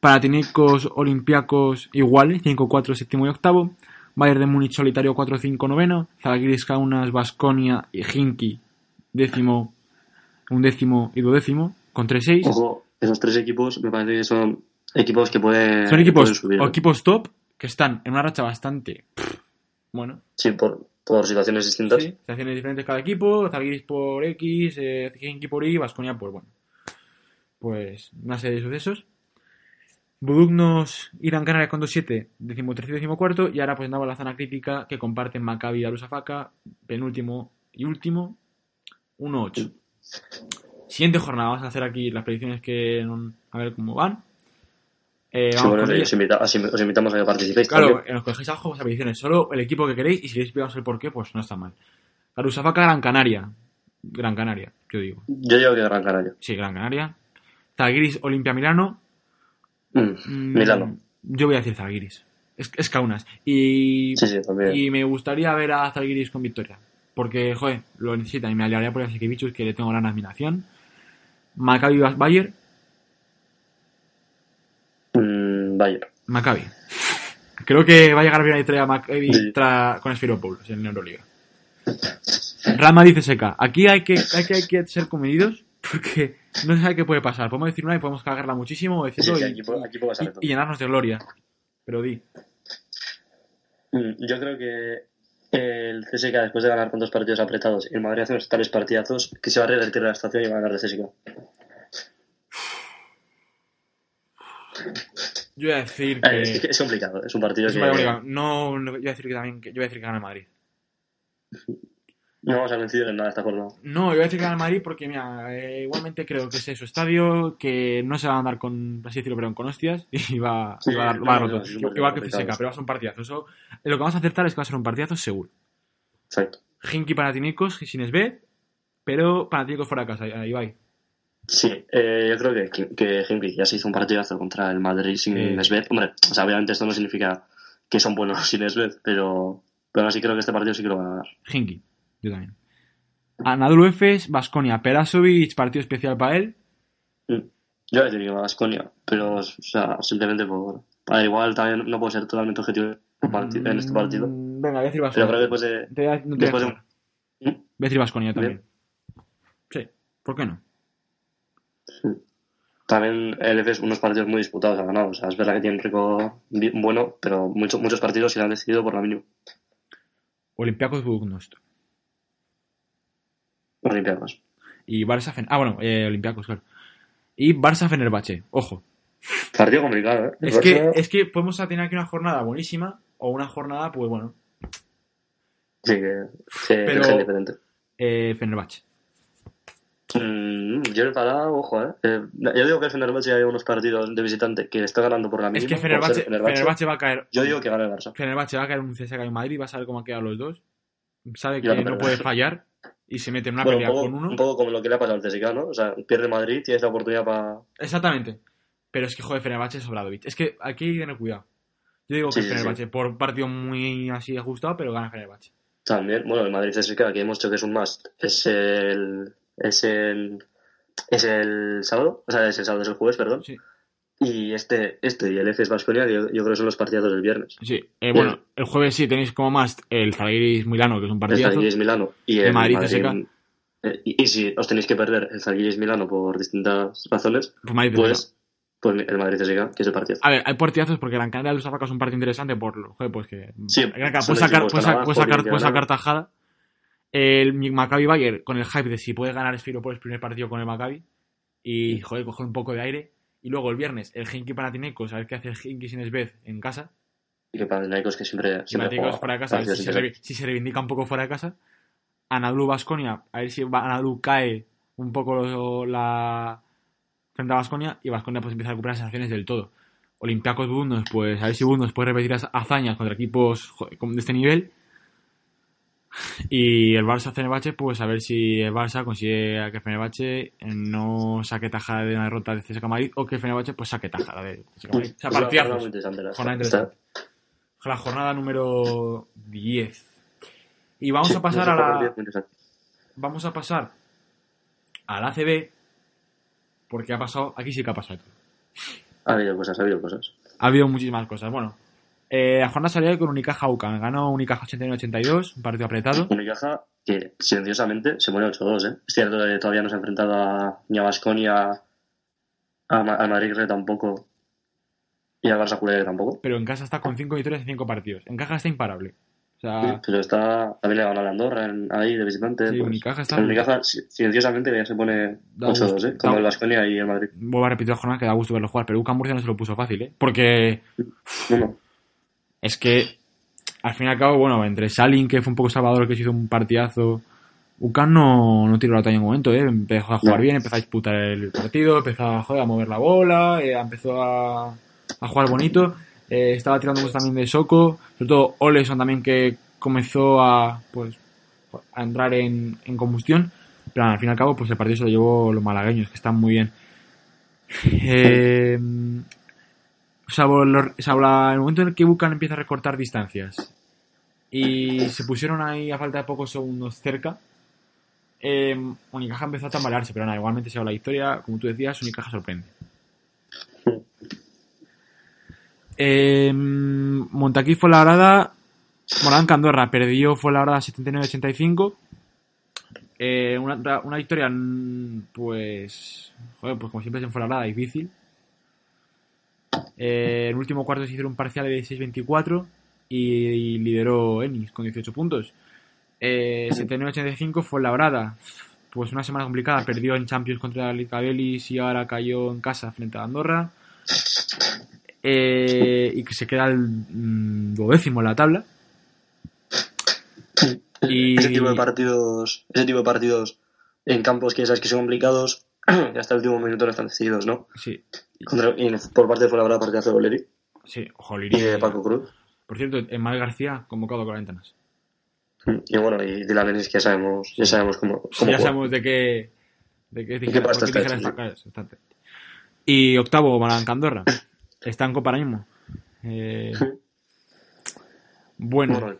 Panathinaikos, Olympiacos iguales, 5-4, séptimo y octavo. Bayern de Múnich solitario 4-5, noveno. Zalgiris Kaunas, Basconia y Hinky, décimo, un décimo y duodécimo, con 3-6. Ojo, esos tres equipos me parece que son equipos que pueden, Son equipos, pueden subir. o equipos top que están en una racha bastante. pff, bueno, Sí, por, por situaciones distintas. sí, situaciones diferentes cada equipo. Zalgiris por X, eh, por Y, Vasconia, pues bueno. Pues una serie de sucesos. Budugnos Irán Canarias con 2-7, decimotercero y decimocuarto. Y ahora pues andaba la zona crítica que comparten Maccabi y Arusafaka, penúltimo y último, 1-8. Siguiente jornada, vamos a hacer aquí las predicciones que. A ver cómo van. Eh, Sí, bueno, os, invita- os os invitamos a que participéis. Claro, también. los que dejéis abajo vuestras predicciones. Solo el equipo que queréis y si queréis explicaros el porqué, pues no está mal. Arusafaka, Gran Canaria. Gran Canaria, yo digo. Yo digo que Gran Canaria. Sí, Gran Canaria. Zalgiris, Olimpia, Milano. Mm, Mm, Milano. Yo voy a decir Zalgiris. Es, es Kaunas. Y, Sí, sí, también. y me gustaría ver a Zalgiris con victoria. Porque, joder, lo necesita. Y me aliaría por Jasikevichus, que le tengo gran admiración. Maccabi Bayer. Mm, Bayern. Maccabi. Creo que va a llegar a victoria Maccabi Sí. tra- con Sfiropoulos en la Euroliga. Real Madrid CSK. Aquí hay que, hay que, hay que ser comedidos porque no se sabe qué puede pasar. Podemos decir una y podemos cagarla muchísimo o decirlo Sí, sí, y, aquí y- llenarnos de gloria. Pero di. Mm, Yo creo que el CSK, después de ganar con dos partidos apretados, y el Madrid hace unos tales partidazos, que se va a revertir la estación y va a ganar el CSK. Yo voy a decir Eh, que. es, es complicado, es un partido es que obligado. No, no, yo voy a decir que también. Que, yo voy a decir que gana el Madrid. no vamos a coincidir en nada esta jornada. No, yo voy a decir que gana el Madrid porque, mira, eh, igualmente creo que es su estadio, que no se va a andar con, así decirlo, pero con hostias, y va, Sí, va no, no, partido Igual que complicado. CSK, pero va a ser un partidazo. Eso, lo que vamos a acertar es que va a ser un partidazo seguro. Exacto. Hinky Panathinaikos, sin Sved, pero Panathinaikos fuera de casa, ahí va. Sí, eh, yo creo que, que Henry ya se hizo un partidazo contra el Madrid sin. Nesbet. Hombre, o sea, obviamente esto no significa que son buenos sin Nesbet, pero, pero así creo que este partido sí que lo van a ganar. Hinky, yo también. Anadolu Efes, Baskonia, Perasovic, partido especial para él. Mm. Yo voy a decir que Vasconia, pero o sea, simplemente por. Para igual también no puedo ser totalmente objetivo en en este partido. Mm, Venga, voy a decir Pero Baskonia. creo que después de. Te no te después ¿Mm? Voy a decir Baskonia también. Bien. Sí, ¿por qué no? También el EFES unos partidos muy disputados ha ganado. O sea, es verdad que tiene un récord bi- bueno, pero muchos muchos partidos se le han decidido por la mínima. Olympiacos Buducnost. Olimpiadas. Y Barça. Ah, bueno, eh, Olympiacos, claro. Y Barça Fenerbahce, ojo. Partido complicado, ¿eh? Es que, es que podemos tener aquí una jornada buenísima o una jornada, pues bueno, Sí, que Pero- elige diferente. eh, Fenerbahce. Mm, yo he parado, ojo, ¿eh? Eh, Yo digo que el Fenerbahce hay unos partidos de visitante que está ganando por la Es mínima. que por Fenerbahce, Fenerbahce. Fenerbahce va a caer. Yo digo que gana el Barça. Fenerbahce va a caer un CSKA en Madrid, va a saber cómo han quedado los dos. Sabe Y que no puede fallar y se mete en una Bueno, pelea un, poco, con uno. un poco como lo que le ha pasado al CSKA, ¿no? O sea, pierde Madrid, tiene esta oportunidad para... Exactamente. Pero es que joder, Fenerbahce es Obradovic. Es que aquí hay que tener cuidado. Yo digo Sí, que sí, sí. Fenerbahce, por partido muy así ajustado, pero gana Fenerbahce. También, bueno, el Madrid CSKA, que hemos dicho que es un must, es el... Es el... Es el sábado, o sea, es el sábado, es el jueves, perdón. Sí. Y este, este y el FS Vasconia, yo, yo creo que son los partidos del viernes. Sí, eh, bueno, el jueves sí tenéis como más el Zalgiris Milano, que es un El partidazo. Zalgiris Milano y El el Madrid Madrid. Eh, y, y si os tenéis que perder el Zalgiris Milano por distintas razones, Pues Madrid pues, pues el Madrid CSKA, que es el partido. A ver, hay partidazos porque Gran Canaria de los Arracas es un partido interesante por lo pues que. Sí, Gran Canaria son puede sacar, puede sacar, puede sacar, tajada. El Maccabi Bayer con el hype de si puede ganar Esfiro por el primer partido con el Maccabi. Y, joder, coger un poco de aire. Y luego el viernes, el Hinky Panathinaikos, a ver qué hace el Hinky sin Sved en casa. Y que el que siempre, Y siempre Panathinaikos juega fuera de casa, a ver partidos si se, si reivindica un poco fuera de casa. Anadolu Basconia, a ver si Anadolu cae un poco lo- la frente a Basconia y Basconia pues empieza a recuperar sensaciones del todo. Olympiacos Bundos, pues a ver si Bundos puede repetir las hazañas contra equipos de este nivel. Y el Barça Fenerbahce, pues a ver si el Barça consigue que Fenerbahce no saque tajada de una derrota de CSKA Madrid o que Fenerbahce pues saque tajada de CSKA Madrid. O sea, Es una jornada partidazos. muy interesante, la- Jornada esta. interesante. La jornada número 10. Y vamos Sí, a pasar a la. Vamos a pasar al ACB. Porque ha pasado. Aquí sí que ha pasado. Ha habido cosas, ha habido cosas. Ha habido muchísimas cosas. Bueno, eh, la jornada salió con Unicaja UCAN. Ganó Unicaja 81-82, un partido apretado. Unicaja que silenciosamente se pone 8-2, ¿eh? Es cierto que todavía no se ha enfrentado a, ni a Basconia, a, Ma- a Madrid Re tampoco, y al Barça Culé tampoco. Pero en casa está con 5 victorias y 5 partidos. En caja está imparable. O sea, Pero está, también le ganó a la Andorra en- ahí de visitante. Sí, pues, Unicaja está- Unicaja si- silenciosamente ya se pone Da 8-2, gusto. ¿eh? Como Da- el Basconia y el Madrid. vuelvo a repetir la jornada que da gusto verlo jugar. Pero UCAN Murcia no se lo puso fácil, ¿eh? Porque No, no. Es que al fin y al cabo, bueno, entre Salin, que fue un poco salvador, que se hizo un partidazo, UCAN no, no tiró la talla en un momento, ¿eh? Empezó a jugar bien, empezó a disputar el partido, empezó a, joder, a mover la bola, eh, empezó a, a jugar bonito, eh, estaba tirando cosas también de Soco, sobre todo Oleson también que comenzó a, pues, a entrar en, en combustión, pero al fin y al cabo, pues el partido se lo llevó los malagueños, que están muy bien. Eh, salvo, los- salvo el momento en el que Bucan empieza a recortar distancias y se pusieron ahí a falta de pocos segundos cerca, eh, Unicaja empezó a tambalearse, pero nada, igualmente se va la historia, como tú decías, Unicaja sorprende. Eh, Montaquí fue la grada, Morán Candorra perdió fue la grada 79-85. Eh, una, una victoria, mm, pues, joder, pues como siempre se fue la difícil. Eh, en el último cuarto se hicieron un parcial de 16-24 y, lideró Ennis con 18 puntos. Eh, 79-85 fue la grada. Pues una semana complicada, perdió en Champions contra el Licabelis y ahora cayó en casa frente a Andorra. Eh, y que se queda el mm, duodécimo en la tabla. Y Ese tipo de partidos, ese tipo de partidos en campos que sabes que son complicados, hasta el último minuto no están decididos, ¿no? sí, Contra- y por parte de Fuenlabrada, partidazo de Boleri sí, ojo, y de Paco Cruz. Por cierto, Emmal García convocado con ventanas. Y bueno, y Dylan Ennis, que ya sabemos, ya sabemos cómo, Sí, ya sabemos de qué, de qué, qué pasta está hecho. Y octavo, Blanca Andorra. Está en Copa ahora mismo. Eh, bueno, Bueno,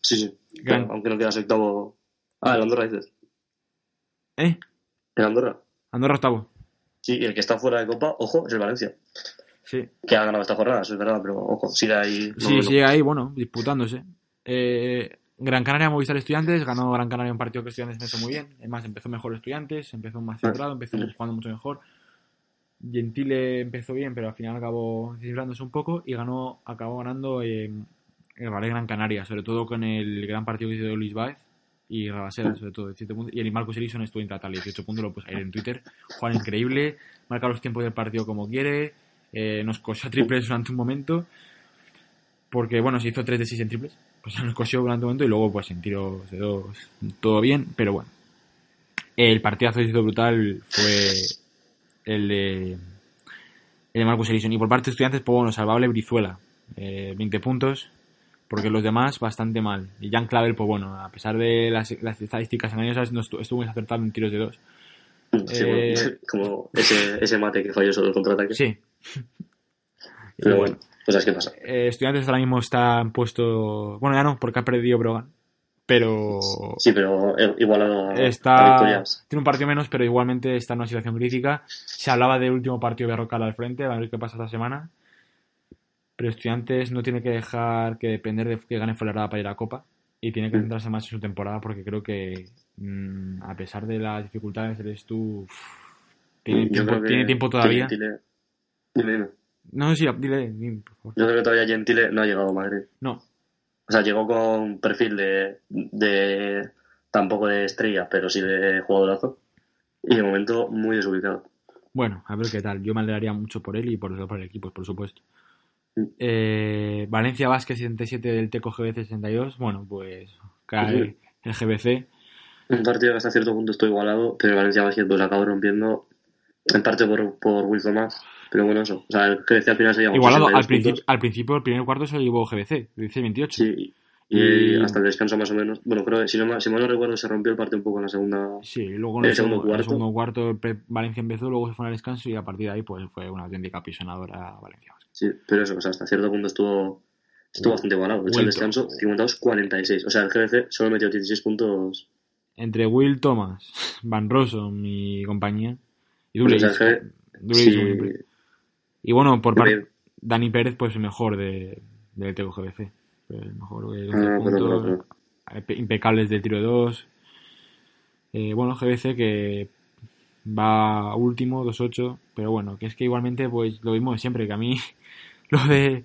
sí, sí. Gran- Aunque no quedas octavo. Ah, el Andorra dices. ¿eh? El Andorra. Andorra octavo. Sí, y el que está fuera de Copa, ojo, es el Valencia. Sí, Que ha ganado esta jornada, eso es verdad, pero ojo, sigue ahí. sí, no. sigue ahí, bueno, disputándose. Eh, Gran Canaria Movistar Estudiantes, ganó Gran Canaria un partido que Estudiantes empezó muy bien. Además, empezó mejor Estudiantes, empezó más centrado, empezó jugando mucho mejor. Gentile empezó bien, pero al final acabó descifrándose un poco y ganó, acabó ganando eh, el Valle Gran Canaria, sobre todo con el gran partido que hizo Luis Baez y Rabasera, sobre todo, de 7 puntos. Y el Marcus Ellison estuvo intratable, 18 puntos, lo puse ayer en Twitter. Juan increíble, marca los tiempos del partido como quiere, eh, nos cosió triples durante un momento, porque bueno, se hizo 3 de 6 en triples, pues nos cosió durante un momento y luego pues en tiros de 2, todo bien, pero bueno. El partidazo que hizo brutal fue el de, el de Marcus Ellison. Y por parte de estudiantes, pues bueno, salvable Brizuela, eh, 20 puntos, porque los demás bastante mal. Y Jan Clavel, pues bueno, a pesar de las, las estadísticas engañosas, no estuvo, estuvo muy acertado en tiros de 2. Sí, Eh, bueno, como ese, ese mate que falló sobre el contraataque. Sí. Pero bueno, cosas que pasan. Eh, estudiantes ahora mismo está en puesto. Bueno, ya no, porque ha perdido Brogan. Pero. Sí, pero eh, igualado a, Está, tiene un partido menos, pero igualmente está en una situación crítica. Se hablaba del último partido de Rocal al frente, a ver qué pasa esta semana. Pero Estudiantes no tiene que dejar que depender de que gane Fuenlabrada para ir a Copa. Y tiene que Mm. centrarse más en su temporada porque creo que, mm, a pesar de las dificultades, eres tú. Tiene, Yo tiempo, tiene todavía. Dime, dime. No sé si. Dile, dile, por favor. Yo creo que todavía Gentile no ha llegado a Madrid. No, O sea, llegó con perfil de, de tampoco de estrella, pero sí de jugadorazo. Y de momento muy desubicado. Bueno, a ver qué tal. Yo me alegraría mucho por él y por, por el equipo, por supuesto. Eh, Valencia Vázquez 77 del Teco GBC 62. Bueno, pues cae el GBC. Un partido que hasta cierto punto estoy igualado, pero Valencia Basket pues acabó rompiendo en parte por, por Will Thomas. Pero bueno, eso. O sea, el al final se Igualado, 62 al principio, puntos. al principio, el primer cuarto se lo llevó GBC, 16-28. Sí. Y, Y- hasta el descanso más o menos. Bueno, creo que si, no, si mal no recuerdo se rompió el partido un poco en la segunda. Sí, luego en El el, segundo segundo, en el cuarto. segundo Valencia empezó, luego se fue al descanso y a partir de ahí pues fue una auténtica pisonadora Valencia Vázquez. Sí, pero eso, o sea, hasta cierto punto estuvo, estuvo bastante igualado. De hecho, el descanso, 52-46. O sea, el GBC solo metió 16 puntos. Entre Will Thomas, Van Rossum y compañía. Y O sea, Dulles. el GB Dulles sí. Y bueno, por parte Dani Pérez, pues mejor de, del Teco GBC. Pues mejor de 12 Ah, pero, puntos, pero, impecables del tiro de 2. Eh, bueno, GBC que va último, 2-8. Pero bueno, que es que igualmente, pues lo mismo de siempre, que a mí lo de.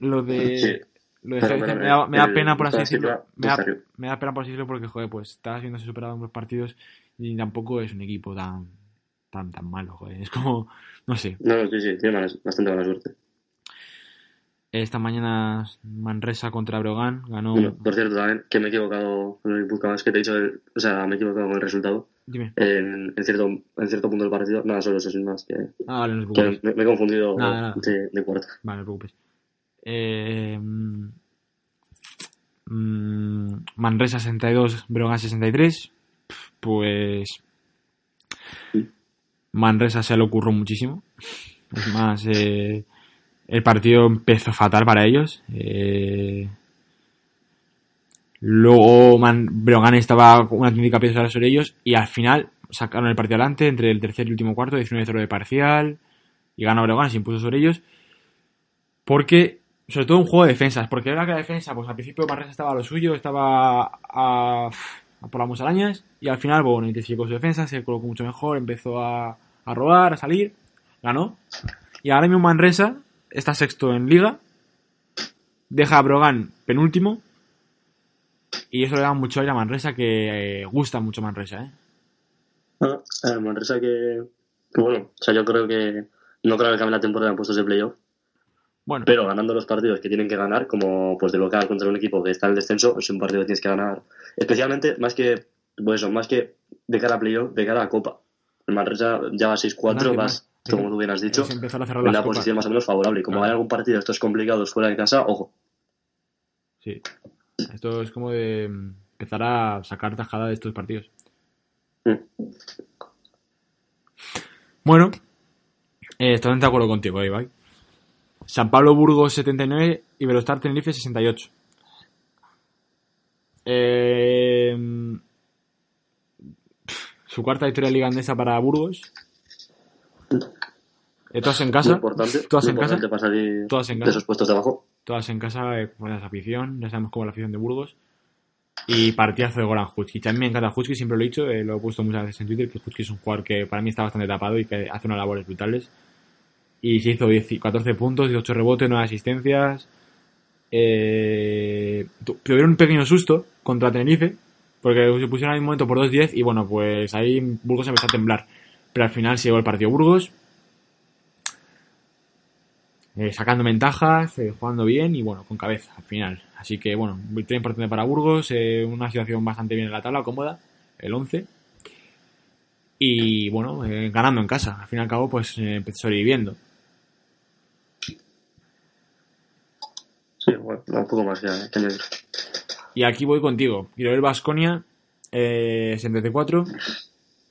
Lo de. Sí. Lo de Pero, me da, me da el- pena, por así decirlo. cifra, Me da, me pena, por así decirlo, porque, joder, pues está viéndose superado en los partidos y tampoco es un equipo tan, tan, tan malo, joder. Es como, no sé. No, sí, sí, tiene bastante mala suerte. Esta mañana Manresa contra Brogan ganó. Bueno, por cierto, también, que me he equivocado con el podcast que te he dicho, el- o sea, me he equivocado con el resultado. Dime. En, en cierto, en cierto punto del partido, nada, solo eso, sin más, que, Ah, vale, no que me, me he confundido Nada, nada. De, de cuarto. Vale, no te preocupes. Eh, mm, Manresa 62, Brogan 63. Pues. Manresa se le ocurrió muchísimo. Es más, eh, El partido empezó fatal para ellos. Eh, luego Man Brogan estaba con una técnica pieza sobre ellos y al final sacaron el partido adelante entre el tercer y último cuarto, 19-0 de parcial y ganó Brogan, se impuso sobre ellos. Porque, sobre todo un juego de defensas, porque era que la defensa, pues al principio Manresa estaba a lo suyo, estaba a, a por las musarañas y al final, bueno, intensificó su defensa, se colocó mucho mejor, empezó a, a robar, a salir, ganó. Y ahora mismo Manresa está sexto en liga, deja a Brogan penúltimo y eso le da mucho aire a Manresa que eh, gusta mucho Manresa, ¿eh? Ah, eh, Manresa que, bueno, o sea, yo creo que no creo que acabe la temporada en puestos de playoff, Bueno, pero ganando los partidos que tienen que ganar, como pues de local contra un equipo que está en el descenso, es un partido que tienes que ganar. Especialmente, más que, pues eso, más que de cara a playoff, de cara a Copa. El Manresa ya va 6-4, Nadie vas, más. como tú bien has dicho, a en una posición más o menos favorable. Y como Claro. hay algún partido de estos complicados fuera de casa, ojo. Sí. Esto es como de mm, empezar a sacar tajada de estos partidos. Mm. Bueno, eh, totalmente de acuerdo contigo, Ibai. San Pablo Burgos 79 y Velostar Tenerife 68. Eh, su cuarta victoria en Liga Andesa para Burgos. Eh, todas en casa. importante, Todas en casa. importante para salir Todas en de casa. esos puestos de abajo. Todas en casa eh, con la afición. Ya sabemos cómo la afición de Burgos. Y partidazo de Goran Hutski. También me encanta Hutski, siempre lo he dicho, eh, lo he puesto muchas veces en Twitter, que Hutski es un jugador que para mí está bastante tapado y que hace unas labores brutales. Y se hizo 10 14 puntos, 18 rebotes, 9 asistencias. Eh, tu- tuvieron un pequeño susto contra Tenerife, porque se pusieron en un momento por 2-10 y bueno, pues ahí Burgos empezó a temblar. Pero al final se llevó el partido Burgos, eh, sacando ventajas, eh, jugando bien y bueno, con cabeza al final. Así que bueno, victoria importante para Burgos, eh, una situación bastante bien en la tabla, cómoda, el 11. Y bueno, ganando en casa, al fin y al cabo, pues eh, sobreviviendo. Sí, bueno, un poco más que, que añadir. Y aquí voy contigo. Quiero ver Basconia eh, 74.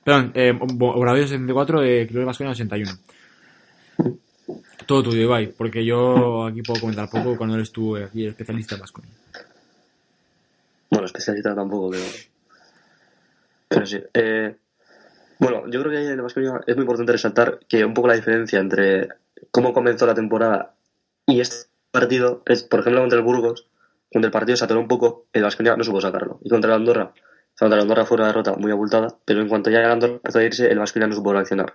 Perdón, eh, Obradoiro 74, eh, Basconia 81. Todo tuyo, Ibai, porque yo aquí puedo comentar poco cuando eres tú eh, aquí el especialista Basconia. Bueno, especialista tampoco, pero. Sí. Eh, bueno, yo creo que en el Baskonia es muy importante resaltar que un poco la diferencia entre cómo comenzó la temporada y este partido es, por ejemplo, contra el Burgos, donde el partido se atoró un poco, el Baskonia no supo sacarlo. Y contra el Andorra, contra el Andorra fue una derrota muy abultada, pero en cuanto ya el Andorra empezó a irse, el Baskonia no supo reaccionar.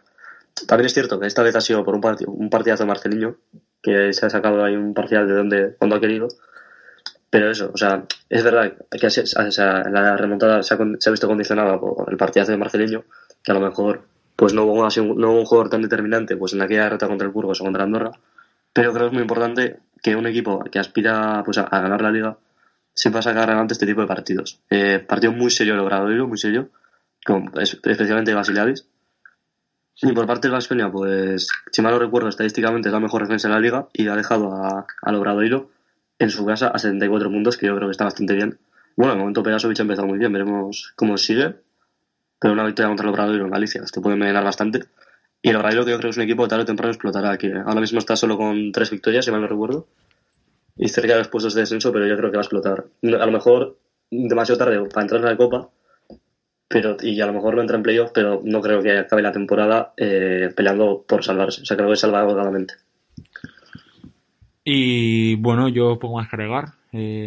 También es cierto que esta vez ha sido por un, partido, un partidazo de Marceliño, que se ha sacado ahí un parcial de donde, cuando ha querido. Pero eso, o sea, es verdad que o la remontada se ha, se ha visto condicionada por el partidazo de Marceliño, que a lo mejor pues no hubo, no un jugador tan determinante pues en aquella derrota contra el Burgos o contra Andorra. Pero creo que es muy importante que un equipo que aspira pues, a, a ganar la liga sepa sacar adelante este tipo de partidos. Eh, partido muy serio logrado, muy serio, con, es- especialmente Basileavis. Y por parte del Vasconia, pues, si mal no recuerdo, estadísticamente es la mejor defensa en la liga y ha dejado a, al Obradoiro en su casa a 74 puntos, que yo creo que está bastante bien. Bueno, de momento Pegasovic ha empezado muy bien, veremos cómo sigue. Pero una victoria contra el Obradoiro en Galicia, te puede envenenar bastante. Y el Obradoiro que yo creo que es un equipo que tarde o temprano explotará, que ahora mismo está solo con tres victorias, si mal no recuerdo. Y cerca de los puestos de descenso, pero yo creo que va a explotar. A lo mejor demasiado tarde para entrar en la Copa, pero y a lo mejor no entra en playoff, pero no creo que acabe la temporada eh, peleando por salvarse. O sea, creo que salva holgadamente. Y bueno, yo poco más que agregar. Eh,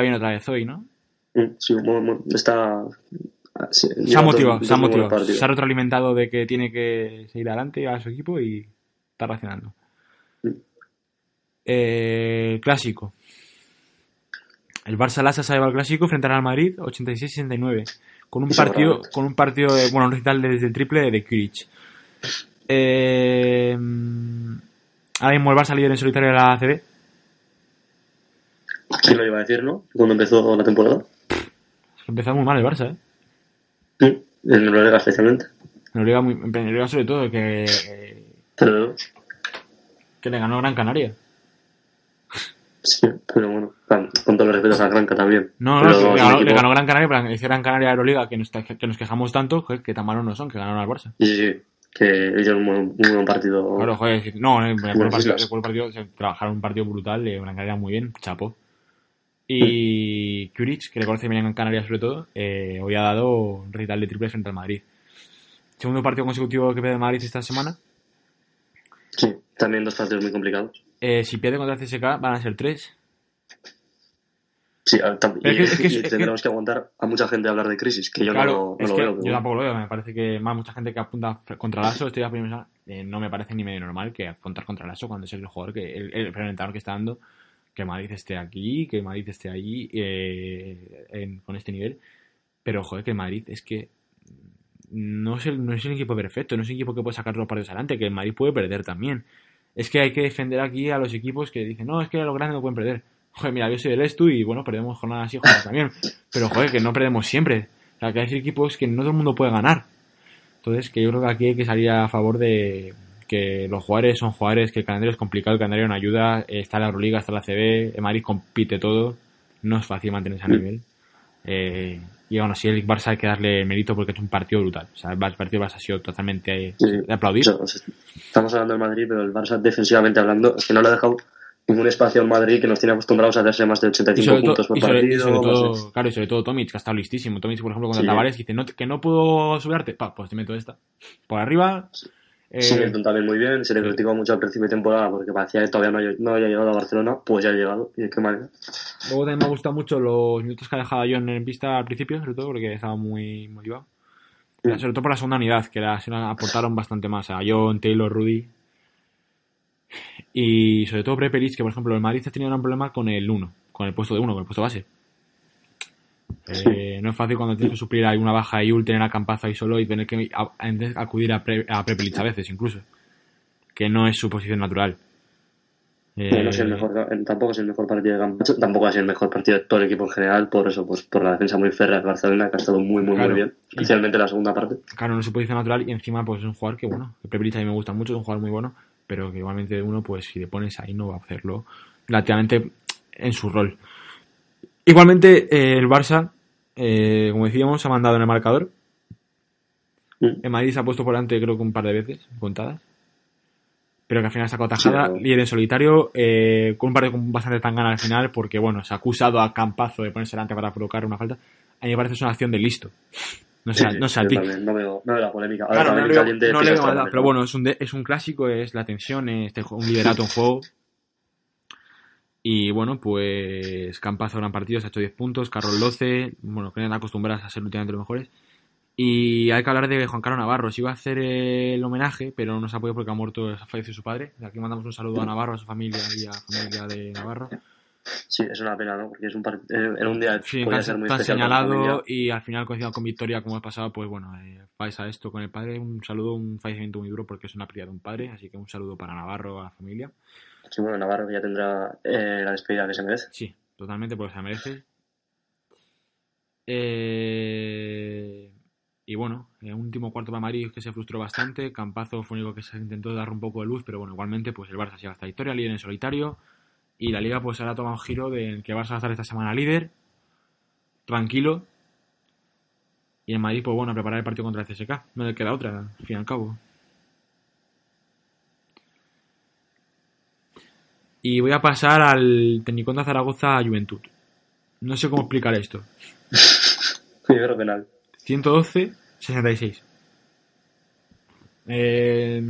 viene otra vez hoy, ¿no? Mm, Sí, está. sí, Se ha motivado, se ha motivado. Se ha retroalimentado de que tiene que seguir adelante a su equipo y está reaccionando. Mm. Eh, clásico. El Barça Lassa se ha llevado el clásico frente al Madrid 86-69. Con un partido, con un partido de, bueno, un recital desde el triple de Kuric. Eh, ahora mismo el Barça líder en solitario de la ACB. ¿Quién lo iba a decir, no? Cuando empezó la temporada. Empezó muy mal el Barça, ¿eh? Mm, En Noruega especialmente. En Liga, muy, en sobre todo, que, eh, Pero, que le ganó Gran Canaria. Sí, pero bueno, con con todos los respetos a Granca también. No, no, un le, ganó, le ganó Gran Canaria, pero dice Gran Canaria Euroliga, que nos, que nos quejamos tanto, que, que tan malos no son, que ganaron al Barça. Sí, sí, que hicieron un muy buen partido. Claro, joder, no, el Bueno, partido, el partido, se trabajaron un partido brutal, eh, una carrera muy bien, chapo. Y Kuric, que le conoce bien en Canarias sobre todo, eh, hoy ha dado un recital de triple frente al Madrid. Segundo partido consecutivo que pierde el Madrid esta semana. Sí, también dos partidos muy complicados. Eh, si pierde contra el CSK van a ser tres. Sí, a- tam- Pero y, es que- es que- y es que- tendremos que aguantar a mucha gente a hablar de crisis, que yo claro, no, lo veo. yo tampoco lo veo. Me parece que más mucha gente que apunta contra Lasso, estoy a primera, eh, no me parece ni medio normal que apuntar contra Lasso cuando es el jugador que el, el presentador que está dando que Madrid esté aquí, que Madrid esté allí eh, en- con este nivel. Pero joder, que Madrid es que no es, el, no es el equipo perfecto, no es un equipo que puede sacar los partidos adelante, que el Madrid puede perder también. Es que hay que defender aquí a los equipos que dicen, no, es que los grandes no pueden perder. Joder, mira, yo soy del Estu y bueno, perdemos jornadas así, jornadas también. Pero joder, que no perdemos siempre. O sea, que hay equipos que no todo el mundo puede ganar. Entonces, que yo creo que aquí hay que salir a favor de que los jugadores son jugadores, que el calendario es complicado, el calendario no ayuda, eh, está la Euroliga, está la CB, el Madrid compite todo, no es fácil mantenerse a nivel. Eh, y aún así el Barça hay que darle mérito porque es un partido brutal. O sea, el partido del Barça ha sido totalmente eh, Sí. de aplaudir. Estamos hablando del Madrid, pero el Barça defensivamente hablando, es que no le ha dejado ningún espacio al Madrid que nos tiene acostumbrados a hacerse más de Y 85 sobre, puntos por y, sobre, y partido. sobre todo, claro, y sobre todo Tomic, que ha estado listísimo. Tomic, por ejemplo, contra Sí. Tavares, dice no, que no puedo subirte. Pa, pues te meto esta. Por arriba. Eh, Singleton también muy bien, se le criticó mucho al principio de temporada porque parecía que todavía no, no había llegado a Barcelona, pues ya ha llegado, y de qué manera. Luego también me ha gustado mucho los minutos que ha dejado John en pista al principio, sobre todo porque estaba muy motivado. Sí. Sobre todo por la segunda unidad, que la, se la aportaron bastante más a John, Taylor, Rudy. Y sobre todo Prepelic, que por ejemplo el Madrid ha tenido un problema con el 1, con el puesto de 1, con el puesto base. Eh, no es fácil cuando tienes que suplir ahí una baja y tener a Campazo ahí solo y tener que a- a- acudir a, Pre, a Prepelic a veces incluso. Que no es su posición natural. Eh, No es el mejor, tampoco es el mejor partido de tampoco ha sido el mejor partido de todo el equipo en general, por eso, pues por la defensa muy férrea de Barcelona, que ha estado muy, muy, Claro. muy bien, especialmente la segunda parte. Claro, no es su posición natural y encima pues es un jugador que bueno, Prepelic a mí me gusta mucho, es un jugador muy bueno, pero que igualmente uno pues si le pones ahí no va a hacerlo relativamente en su rol. Igualmente eh, el Barça, eh, como decíamos, ha mandado en el marcador. Mm. El Madrid se ha puesto por delante creo que un par de veces, contadas. Pero que al final sacó tajada, Sí, líder en solitario, eh, con un partido con bastante tangana al final, porque bueno, se ha acusado a Campazo de ponerse delante para provocar una falta. A mí me parece una acción de listo. No sé, Sí, no sé a yo ti. también, no veo, no veo la polémica. Claro, no le veo- no le vez, pero ¿no? bueno, es un, de- es un clásico, es la tensión, es este, un liderato en juego. Y bueno, pues Campazo gran partido, se ha hecho 10 puntos, Carlos 12, bueno, que eran acostumbradas a ser últimamente los mejores. Y hay que hablar de Juan Carlos Navarro. Se iba a hacer el homenaje, pero no se ha podido porque ha muerto, ha fallecido su padre. De aquí mandamos un saludo a Navarro, a su familia y a la familia de Navarro. Sí, es una pena, ¿no? Porque es un part- eh, era un día Sí, podía tan, ser muy tan señalado y al final coincidido con Victoria como ha pasado, pues bueno, eh, pasa esto con el padre, un saludo, un fallecimiento muy duro porque es una pérdida de un padre, así que un saludo para Navarro, a la familia. Sí, bueno, Navarro ya tendrá eh, la despedida que se merece. Sí, totalmente, porque se merece. Eh, y bueno, el último cuarto para Madrid que se frustró bastante. Campazo fue único que se intentó dar un poco de luz, pero bueno, igualmente pues el Barça se lleva esta victoria, líder en solitario. Y la liga pues ahora toma un giro de que Barça va a estar esta semana líder, tranquilo. Y el Madrid, pues bueno, a preparar el partido contra el CSK. No le queda otra, al fin y al cabo. Y voy a pasar al Tecniconda Zaragoza Juventud. No sé cómo explicar esto. Primero penal. 112-66. Eh...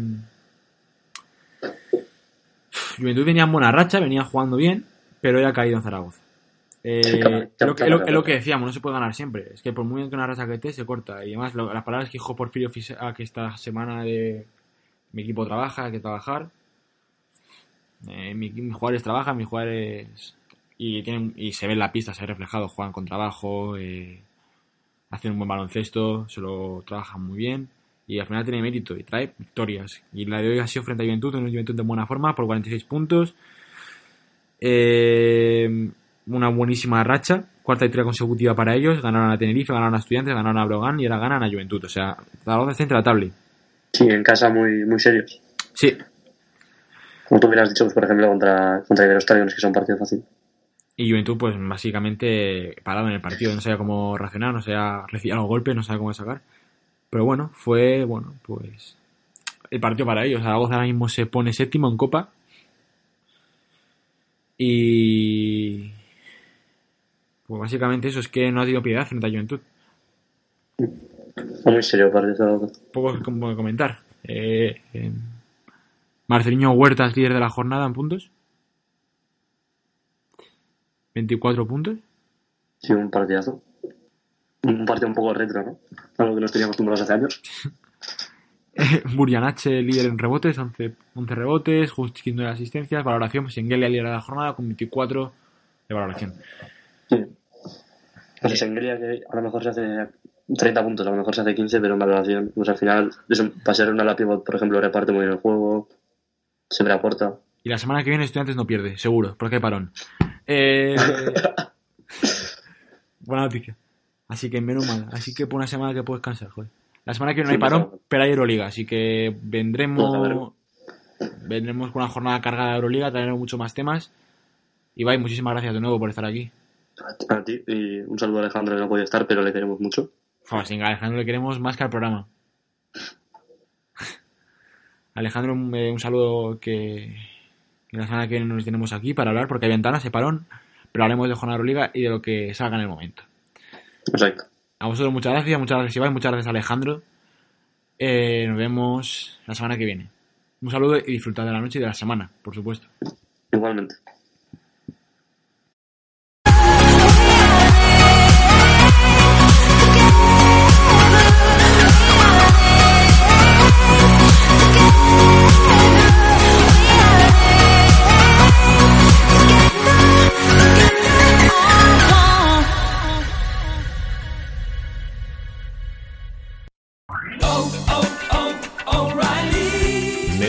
Juventud venía en buena racha, venía jugando bien, pero ya ha caído en Zaragoza. Eh, Sí, claro, es, lo, es lo- claro, es lo que decíamos, no se puede ganar siempre. Es que por muy bien que una racha que esté, se corta. Y además, lo- las palabras que dijo Porfirio Fisac que esta semana de mi equipo trabaja, hay que trabajar. Eh, mi- mis jugadores trabajan, mis jugadores. Y, tienen, y se ve en la pista, se ve reflejado, juegan con trabajo, eh, hacen un buen baloncesto, se lo trabajan muy bien. Y al final tiene mérito y trae victorias. Y la de hoy ha sido frente a Juventud, una Juventud de buena forma, por 46 puntos. Eh, una buenísima racha, cuarta victoria consecutiva para ellos. Ganaron a Tenerife, ganaron a Estudiantes, ganaron a Brogan y ahora ganan a Juventud. O sea, Zaragoza está intratable. Sí, en casa muy, muy serios. Sí, Como tú hubieras dicho, pues, por ejemplo, contra, contra Iberostar, que son partidos fácil. Y Juventud, pues básicamente parado en el partido, no sabía cómo reaccionar, no sabía recibir los golpes, no sabía cómo sacar. Pero bueno, fue, bueno, pues el partido para ellos. Zaragoza ahora mismo se pone séptimo en Copa. Y. Pues básicamente eso es que no ha tenido piedad frente a Juventud. Muy serio parece Zaragoza. Poco como comentar. Eh, eh, Marceliño Huertas, líder de la jornada en puntos. 24 puntos. Sí, un partidazo. Un partido un poco retro, ¿no? Algo que nos teníamos acostumbrados hace años. Burjanache, líder en rebotes, 11, 11 rebotes, Just 15 asistencias, valoración, pues Engelia líder de la jornada con 24 de valoración. Sí. Pues es Englia que a lo mejor se hace 30 puntos, a lo mejor se hace 15, pero en valoración, pues al final, eso, para ser una la pivot, por ejemplo, reparte muy bien el juego, siempre aporta. Y la semana que viene Estudiantes no pierde, seguro, porque hay parón. Eh, buena noticia. Así que menos mal. Así que por una semana que puedes cansar, joder. La semana que viene no hay parón, pues, pero hay Euroliga, así que Pues, a vendremos vendremos con una jornada cargada de Euroliga, traeremos muchos más temas. Y bye, muchísimas gracias de nuevo por estar aquí. A ti, y un saludo a Alejandro que no podía estar, pero le queremos mucho. Fua, sin Alejandro le queremos más que al programa. Alejandro, un, eh, un saludo que, que la semana que viene nos tenemos aquí para hablar, porque hay ventanas, hay parón, pero hablaremos de jornada Euroliga y de lo que salga en el momento. Exacto. A vosotros muchas gracias, muchas gracias Ibai, muchas gracias Alejandro. Eh, nos vemos la semana que viene. Un saludo y disfrutad de la noche y de la semana, por supuesto. Igualmente.